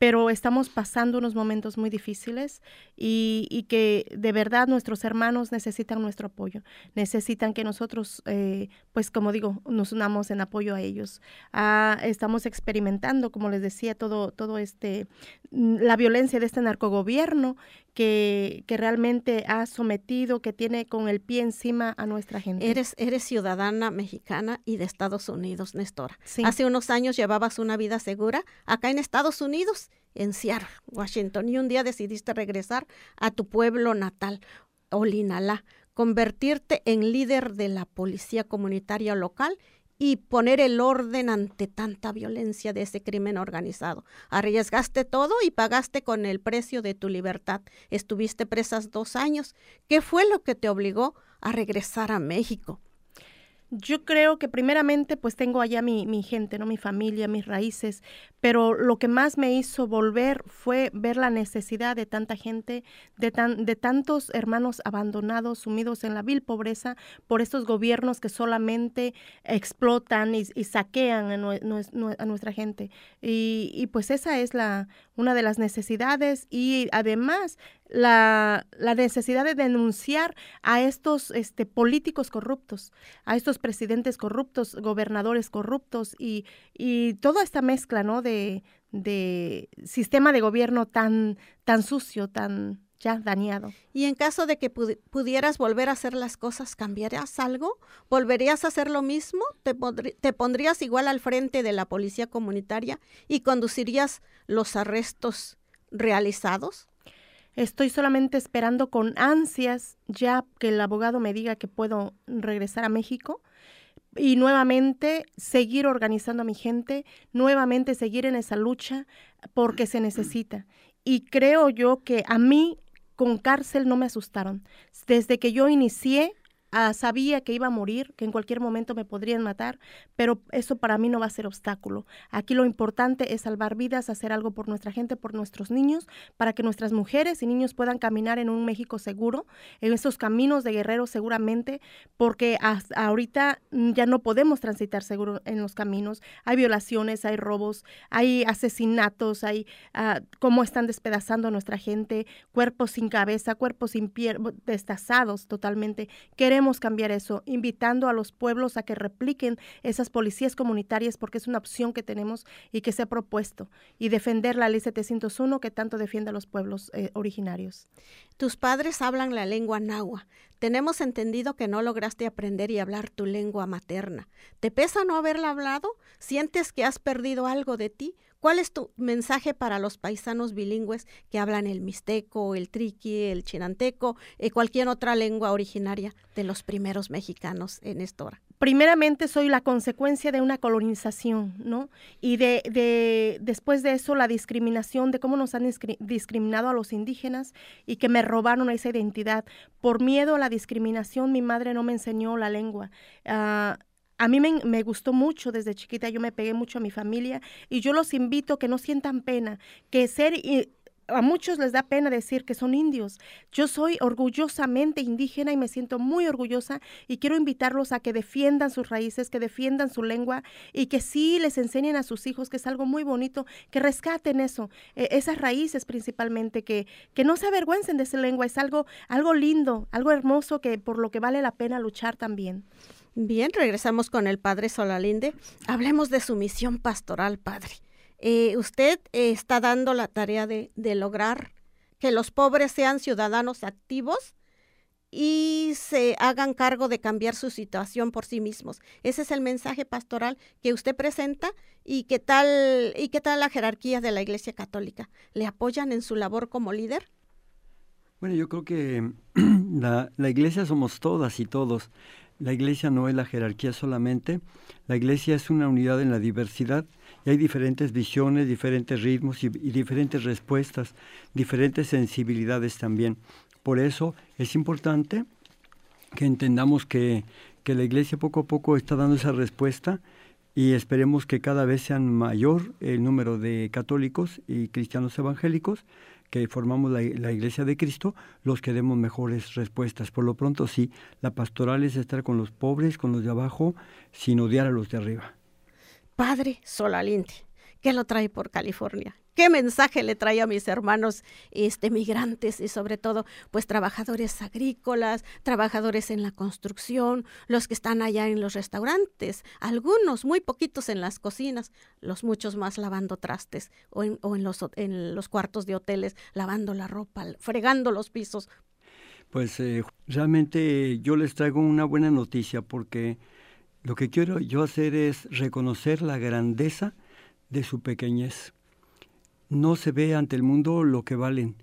Speaker 2: pero estamos pasando unos momentos muy difíciles y, que de verdad nuestros hermanos necesitan nuestro apoyo, necesitan que nosotros, eh, pues como digo, nos unamos en apoyo a ellos. Ah, estamos experimentando, como les decía, todo, todo este, mm, la violencia de este narcogobierno que, que realmente ha sometido, que tiene con el pie encima a nuestra gente.
Speaker 6: Eres, eres ciudadana mexicana y de Estados Unidos, Néstor. Hace unos años llevabas una vida segura acá en Estados Unidos en Seattle, Washington, y un día decidiste regresar a tu pueblo natal, Olinalá, convertirte en líder de la policía comunitaria local y poner el orden ante tanta violencia de ese crimen organizado. Arriesgaste todo y pagaste con el precio de tu libertad. Estuviste presas dos años. ¿Qué fue lo que te obligó a regresar a México?
Speaker 2: Yo creo que primeramente pues tengo allá mi, mi, gente, ¿no? Mi familia, mis raíces, pero lo que más me hizo volver fue ver la necesidad de tanta gente, de, tan, de tantos hermanos abandonados, sumidos en la vil pobreza por estos gobiernos que solamente explotan y, saquean a, a, nuestra gente. Y, y, pues esa es la, una de las necesidades y además la, la, necesidad de denunciar a estos este, políticos corruptos, a estos presidentes corruptos, gobernadores corruptos y, y toda esta mezcla ¿no? de, de sistema de gobierno tan, tan sucio, tan, ya dañado.
Speaker 6: Y en caso de que pudieras volver a hacer las cosas, ¿cambiarías algo? ¿Volverías a hacer lo mismo? ¿Te, ¿Te, pondrías igual al frente de la policía comunitaria y conducirías los arrestos realizados?
Speaker 2: Estoy solamente esperando con ansias ya que el abogado me diga que puedo regresar a México y nuevamente seguir organizando a mi gente, nuevamente seguir en esa lucha porque se necesita. Y creo yo que a mí con cárcel no me asustaron. Desde que yo inicié, Ah, sabía que iba a morir, que en cualquier momento me podrían matar, pero eso para mí no va a ser obstáculo. Aquí lo importante es salvar vidas, hacer algo por nuestra gente, por nuestros niños, para que nuestras mujeres y niños puedan caminar en un México seguro, en esos caminos de guerreros seguramente, porque ahorita ya no podemos transitar seguro en los caminos. Hay violaciones, hay robos, hay asesinatos, hay uh, cómo están despedazando a nuestra gente, cuerpos sin cabeza, cuerpos sin piel, destazados totalmente. Queremos cambiar eso, invitando a los pueblos a que repliquen esas policías comunitarias porque es una opción que tenemos y que se ha propuesto, y defender la ley 701 que tanto defiende a los pueblos eh, originarios.
Speaker 6: Tus padres hablan la lengua nahua. Tenemos entendido que no lograste aprender y hablar tu lengua materna. ¿Te pesa no haberla hablado? ¿Sientes que has perdido algo de ti? ¿Cuál es tu mensaje para los paisanos bilingües que hablan el mixteco, el triqui, el chinanteco, eh, cualquier otra lengua originaria de los primeros mexicanos en esta hora?
Speaker 2: Primeramente soy la consecuencia de una colonización, ¿no? Y de, de después de eso la discriminación, de cómo nos han discriminado a los indígenas y que me robaron esa identidad. Por miedo a la discriminación, mi madre no me enseñó la lengua. Uh, a mí me, gustó mucho desde chiquita, yo me pegué mucho a mi familia y yo los invito que no sientan pena, que ser... a muchos les da pena decir que son indios. Yo soy orgullosamente indígena y me siento muy orgullosa y quiero invitarlos a que defiendan sus raíces, que defiendan su lengua y que sí les enseñen a sus hijos, que es algo muy bonito, que rescaten eso, e, esas raíces principalmente, que, que no se avergüencen de esa lengua, es algo, algo lindo, algo hermoso que por lo que vale la pena luchar también.
Speaker 6: Bien, regresamos con el padre Solalinde. Hablemos de su misión pastoral, padre. Eh, usted eh, está dando la tarea de, de lograr que los pobres sean ciudadanos activos y se hagan cargo de cambiar su situación por sí mismos. Ese es el mensaje pastoral que usted presenta y qué tal y qué tal la jerarquía de la Iglesia Católica. ¿Le apoyan en su labor como líder?
Speaker 3: Bueno, yo creo que [clears throat] la, la Iglesia somos todas y todos. La iglesia no es la jerarquía solamente, la iglesia es una unidad en la diversidad y hay diferentes visiones, diferentes ritmos y, diferentes respuestas, diferentes sensibilidades también. Por eso es importante que entendamos que, que la iglesia poco a poco está dando esa respuesta y esperemos que cada vez sean mayor el número de católicos y cristianos evangélicos que formamos la, Iglesia de Cristo, los que demos mejores respuestas. Por lo pronto sí, la pastoral es estar con los pobres, con los de abajo, sin odiar a los de arriba.
Speaker 6: Padre Solalinte, ¿qué lo trae por California? Qué mensaje le trae a mis hermanos este migrantes y sobre todo pues trabajadores agrícolas, trabajadores en la construcción, los que están allá en los restaurantes, algunos muy poquitos en las cocinas, los muchos más lavando trastes o en, los, en los cuartos de hoteles lavando la ropa, fregando los pisos.
Speaker 3: Pues eh, realmente yo les traigo una buena noticia porque lo que quiero yo hacer es reconocer la grandeza de su pequeñez no se ve ante el mundo lo que valen,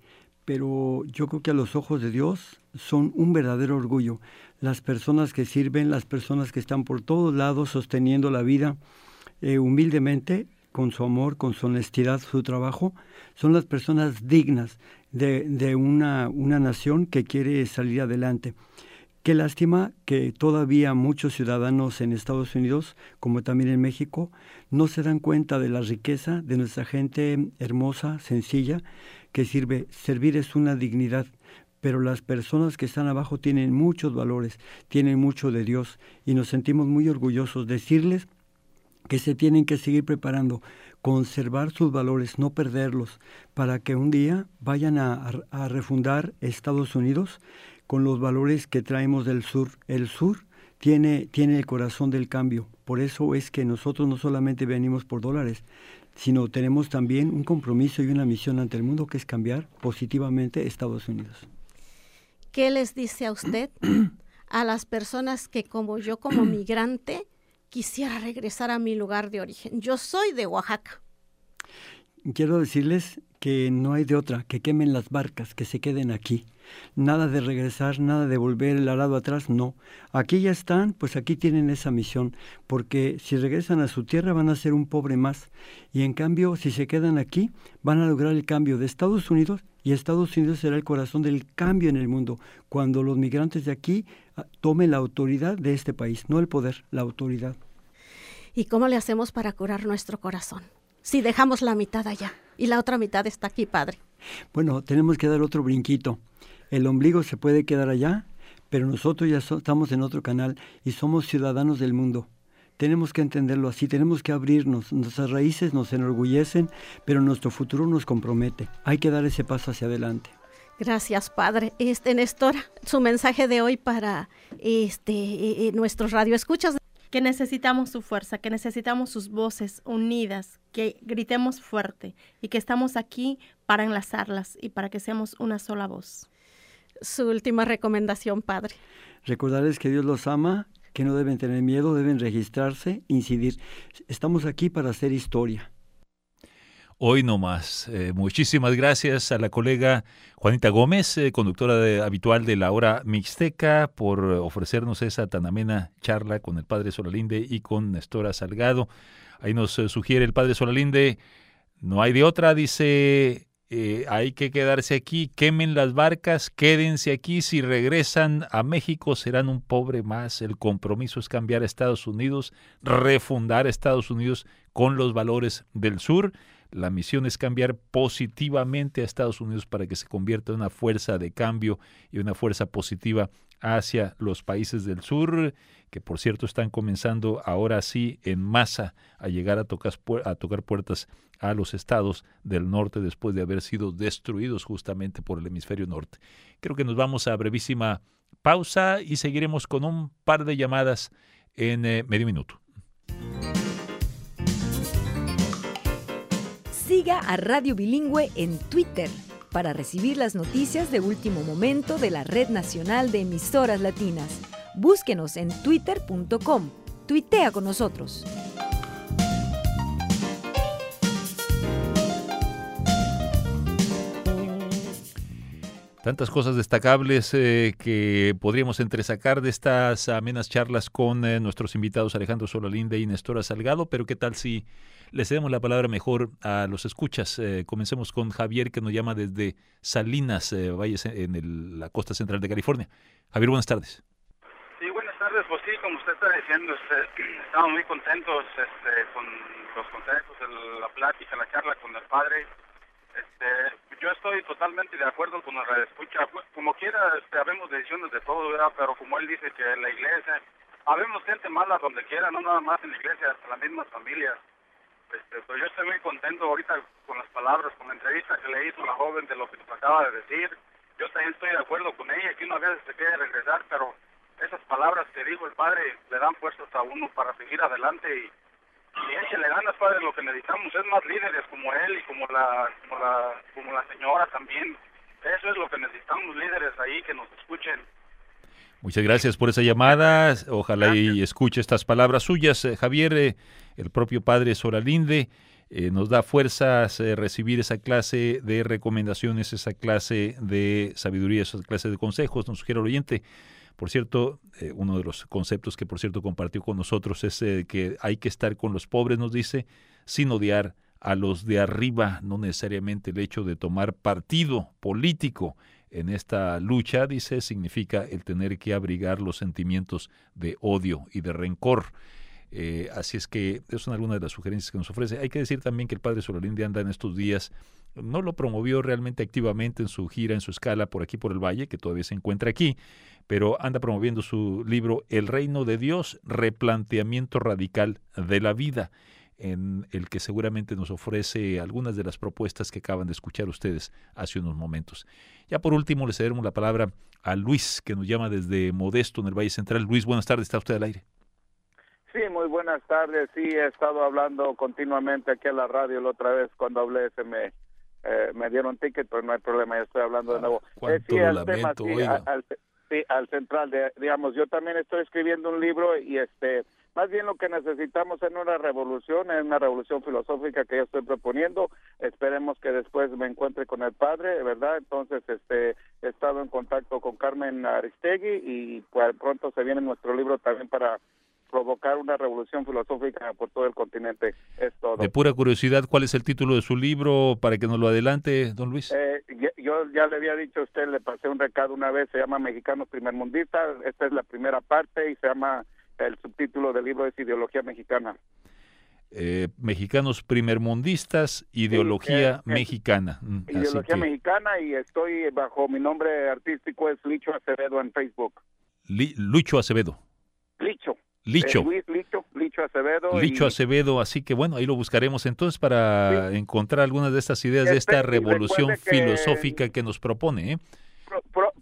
Speaker 3: pero yo creo que a los ojos de Dios son un verdadero orgullo. Las personas que sirven, las personas que están por todos lados sosteniendo la vida eh, humildemente, con su amor, con su honestidad, su trabajo, son las personas dignas de, de una, una nación que quiere salir adelante. Qué lástima que todavía muchos ciudadanos en Estados Unidos, como también en México, no se dan cuenta de la riqueza de nuestra gente hermosa, sencilla, que sirve. Servir es una dignidad, pero las personas que están abajo tienen muchos valores, tienen mucho de Dios y nos sentimos muy orgullosos de decirles que se tienen que seguir preparando, conservar sus valores, no perderlos, para que un día vayan a, a, refundar Estados Unidos con los valores que traemos del sur. El sur tiene, tiene el corazón del cambio, por eso es que nosotros no solamente venimos por dólares, sino tenemos también un compromiso y una misión ante el mundo que es cambiar positivamente Estados Unidos.
Speaker 6: ¿Qué les dice a usted a las personas que como yo como [clears throat] migrante quisiera regresar a mi lugar de origen. Yo soy de Oaxaca.
Speaker 3: Quiero decirles que no hay de otra, que quemen las barcas, que se queden aquí. Nada de regresar, nada de volver el arado atrás, no. Aquí ya están, pues aquí tienen esa misión, porque si regresan a su tierra van a ser un pobre más. Y en cambio, si se quedan aquí, van a lograr el cambio de Estados Unidos y Estados Unidos será el corazón del cambio en el mundo, cuando los migrantes de aquí ah, tomen la autoridad de este país, no el poder, la autoridad.
Speaker 6: ¿Y cómo le hacemos para curar nuestro corazón? Si dejamos la mitad allá y la otra mitad está aquí, Padre.
Speaker 3: Bueno, tenemos que dar otro brinquito. El ombligo se puede quedar allá, pero nosotros ya estamos en otro canal y somos ciudadanos del mundo. Tenemos que entenderlo así, tenemos que abrirnos. Nuestras raíces nos enorgullecen, pero nuestro futuro nos compromete. Hay que dar ese paso hacia adelante.
Speaker 6: Gracias, Padre. Este Néstor, su mensaje de hoy para este eh, eh, nuestros radioescuchas
Speaker 2: que necesitamos su fuerza, que necesitamos sus voces unidas, que gritemos fuerte y que estamos aquí para enlazarlas y para que seamos una sola voz.
Speaker 6: Su última recomendación, Padre.
Speaker 3: Recordarles que Dios los ama, que no deben tener miedo, deben registrarse, incidir. Estamos aquí para hacer historia
Speaker 1: hoy no más. Eh, muchísimas gracias a la colega Juanita Gómez, eh, conductora habitual de la hora mixteca, por ofrecernos esa tan amena charla con el padre Solalinde y con Nestora Salgado. Ahí nos eh, sugiere el padre Solalinde, no hay de otra, dice, hay que quedarse aquí, quemen las barcas, quédense aquí, si regresan a México serán un pobre más. El compromiso es cambiar a Estados Unidos, refundar Estados Unidos con los valores del sur. La misión es cambiar positivamente a Estados Unidos para que se convierta en una fuerza de cambio y una fuerza positiva hacia los países del sur, que por cierto están comenzando ahora sí en masa a llegar a, tocar, a tocar puertas a los estados del norte después de haber sido destruidos justamente por el hemisferio norte. Creo que nos vamos a brevísima pausa y seguiremos con un par de llamadas en eh, medio minuto.
Speaker 4: Siga a Radio Bilingüe en Twitter para recibir las noticias de último momento de la Red Nacional de Emisoras Latinas. Búsquenos en twitter.com. Tuitea con nosotros.
Speaker 1: Tantas cosas destacables eh, que podríamos entresacar de estas amenas charlas con eh, nuestros invitados Alejandro Solalinde y Nestora Salgado, pero qué tal si le cedemos la palabra mejor a los escuchas. Eh, comencemos con Javier, que nos llama desde Salinas, eh, Valles, en la costa central de California. Javier, buenas tardes.
Speaker 7: Sí, buenas tardes. Pues sí, como usted está diciendo, este, [clears throat] estamos muy contentos este, con los consejos, la plática, la charla con el padre. Este, yo estoy totalmente de acuerdo con la escucha. Como quiera, este, habemos decisiones de todo, ¿verdad? pero como él dice que la iglesia, habemos gente mala donde quiera, no nada más en la iglesia, hasta las mismas familias. Este, pues yo estoy muy contento ahorita con las palabras, con la entrevista que le hizo la joven de lo que nos acaba de decir. Yo también estoy de acuerdo con ella, que una vez se quiere regresar, pero esas palabras que dijo el padre le dan fuerzas a uno para seguir adelante y, y échale ganas, padre, lo que necesitamos es más líderes como él y como la, como la, como la señora también. Eso es lo que necesitamos, líderes ahí que nos escuchen.
Speaker 1: Muchas gracias por esa llamada. Ojalá y escuche estas palabras suyas. Eh, Javier, eh, el propio padre Soralinde, eh, nos da fuerzas recibir esa clase de recomendaciones, esa clase de sabiduría, esa clase de consejos, nos sugiere el oyente. Por cierto, uno de los conceptos que por cierto compartió con nosotros es que hay que estar con los pobres, nos dice, sin odiar a los de arriba, no necesariamente el hecho de tomar partido político en esta lucha, dice, significa el tener que abrigar los sentimientos de odio y de rencor. Eh, así es que son algunas de las sugerencias que nos ofrece. Hay que decir también que el padre Solalinde anda en estos días, no lo promovió realmente activamente en su gira, en su escala por aquí por el Valle, que todavía se encuentra aquí, pero anda promoviendo su libro El Reino de Dios, replanteamiento radical de la vida en el que seguramente nos ofrece algunas de las propuestas que acaban de escuchar ustedes hace unos momentos. Ya por último, le cederemos la palabra a Luis, que nos llama desde Modesto, en el Valle Central. Luis, buenas tardes, está usted al aire.
Speaker 8: Sí, muy buenas tardes. Sí, he estado hablando continuamente aquí en la radio. La otra vez cuando hablé se me, eh, me dieron ticket, pero no hay problema, ya estoy hablando de ah, nuevo.
Speaker 1: Eh, sí, al tema, sí,
Speaker 8: al, sí, al central, de, digamos, yo también estoy escribiendo un libro y este más bien lo que necesitamos es una revolución, es una revolución filosófica que yo estoy proponiendo. Esperemos que después me encuentre con el padre, ¿verdad? Entonces, este, he estado en contacto con Carmen Aristegui y pues pronto se viene nuestro libro también para provocar una revolución filosófica por todo el continente. Es todo.
Speaker 1: De pura curiosidad, ¿cuál es el título de su libro para que nos lo adelante, don Luis?
Speaker 8: Eh, yo ya le había dicho a usted, le pasé un recado una vez, se llama Mexicanos Primermundistas, esta es la primera parte y se llama el subtítulo del libro es Ideología Mexicana.
Speaker 1: Eh, mexicanos primermundistas, ideología eh, eh, mexicana.
Speaker 8: Mm, ideología mexicana y estoy bajo mi nombre artístico es Licho Acevedo en Facebook.
Speaker 1: Lucho Acevedo.
Speaker 8: Licho.
Speaker 1: Licho.
Speaker 8: Luis Licho, Licho Acevedo.
Speaker 1: Licho Acevedo, así que bueno, ahí lo buscaremos entonces para encontrar algunas de estas ideas de esta revolución filosófica que nos propone.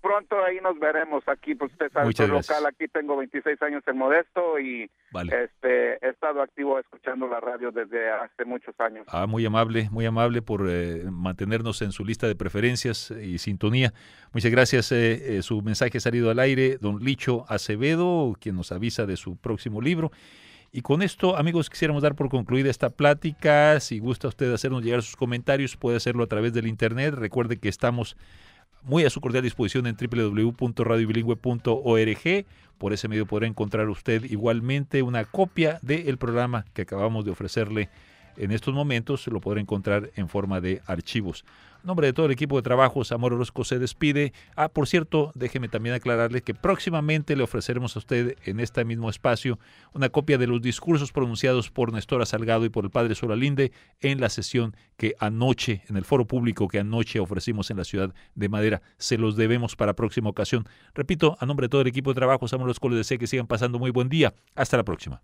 Speaker 8: Pronto ahí nos veremos aquí, pues usted sabe, soy local, aquí tengo 26 años en Modesto y este he estado activo escuchando la radio desde hace muchos años.
Speaker 1: Ah, muy amable, muy amable por eh, mantenernos en su lista de preferencias y sintonía. Muchas gracias, eh, eh, su mensaje ha salido al aire, don Licho Acevedo, quien nos avisa de su próximo libro. Y con esto, amigos, quisiéramos dar por concluida esta plática. Si gusta usted hacernos llegar sus comentarios, puede hacerlo a través del Internet. Recuerde que estamos muy a su cordial disposición en www.radiobilingüe.org. Por ese medio podrá encontrar usted igualmente una copia del programa que acabamos de ofrecerle en estos momentos. Lo podrá encontrar en forma de archivos nombre de todo el equipo de trabajo, Amor Orozco se despide. Ah, por cierto, déjeme también aclararle que próximamente le ofreceremos a usted en este mismo espacio una copia de los discursos pronunciados por Néstor Salgado y por el padre Solalinde en la sesión que anoche, en el foro público que anoche ofrecimos en la ciudad de Madera. Se los debemos para próxima ocasión. Repito, a nombre de todo el equipo de trabajo, Amor Orozco les deseo que sigan pasando muy buen día. Hasta la próxima.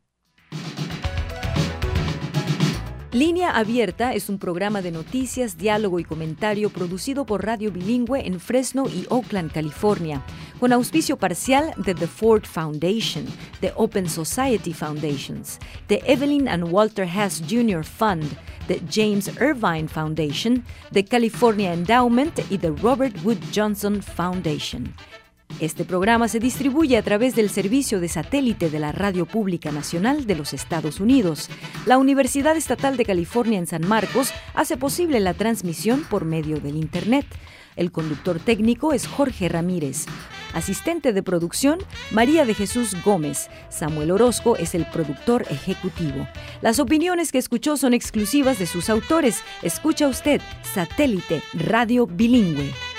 Speaker 4: Línea Abierta es un programa de noticias, diálogo y comentario producido por Radio Bilingüe en Fresno y Oakland, California, con auspicio parcial de The Ford Foundation, The Open Society Foundations, The Evelyn and Walter Hess Jr. Fund, The James Irvine Foundation, The California Endowment y The Robert Wood Johnson Foundation. Este programa se distribuye a través del servicio de satélite de la Radio Pública Nacional de los Estados Unidos. La Universidad Estatal de California en San Marcos hace posible la transmisión por medio del Internet. El conductor técnico es Jorge Ramírez. Asistente de producción, María de Jesús Gómez. Samuel Orozco es el productor ejecutivo. Las opiniones que escuchó son exclusivas de sus autores. Escucha usted, Satélite Radio Bilingüe.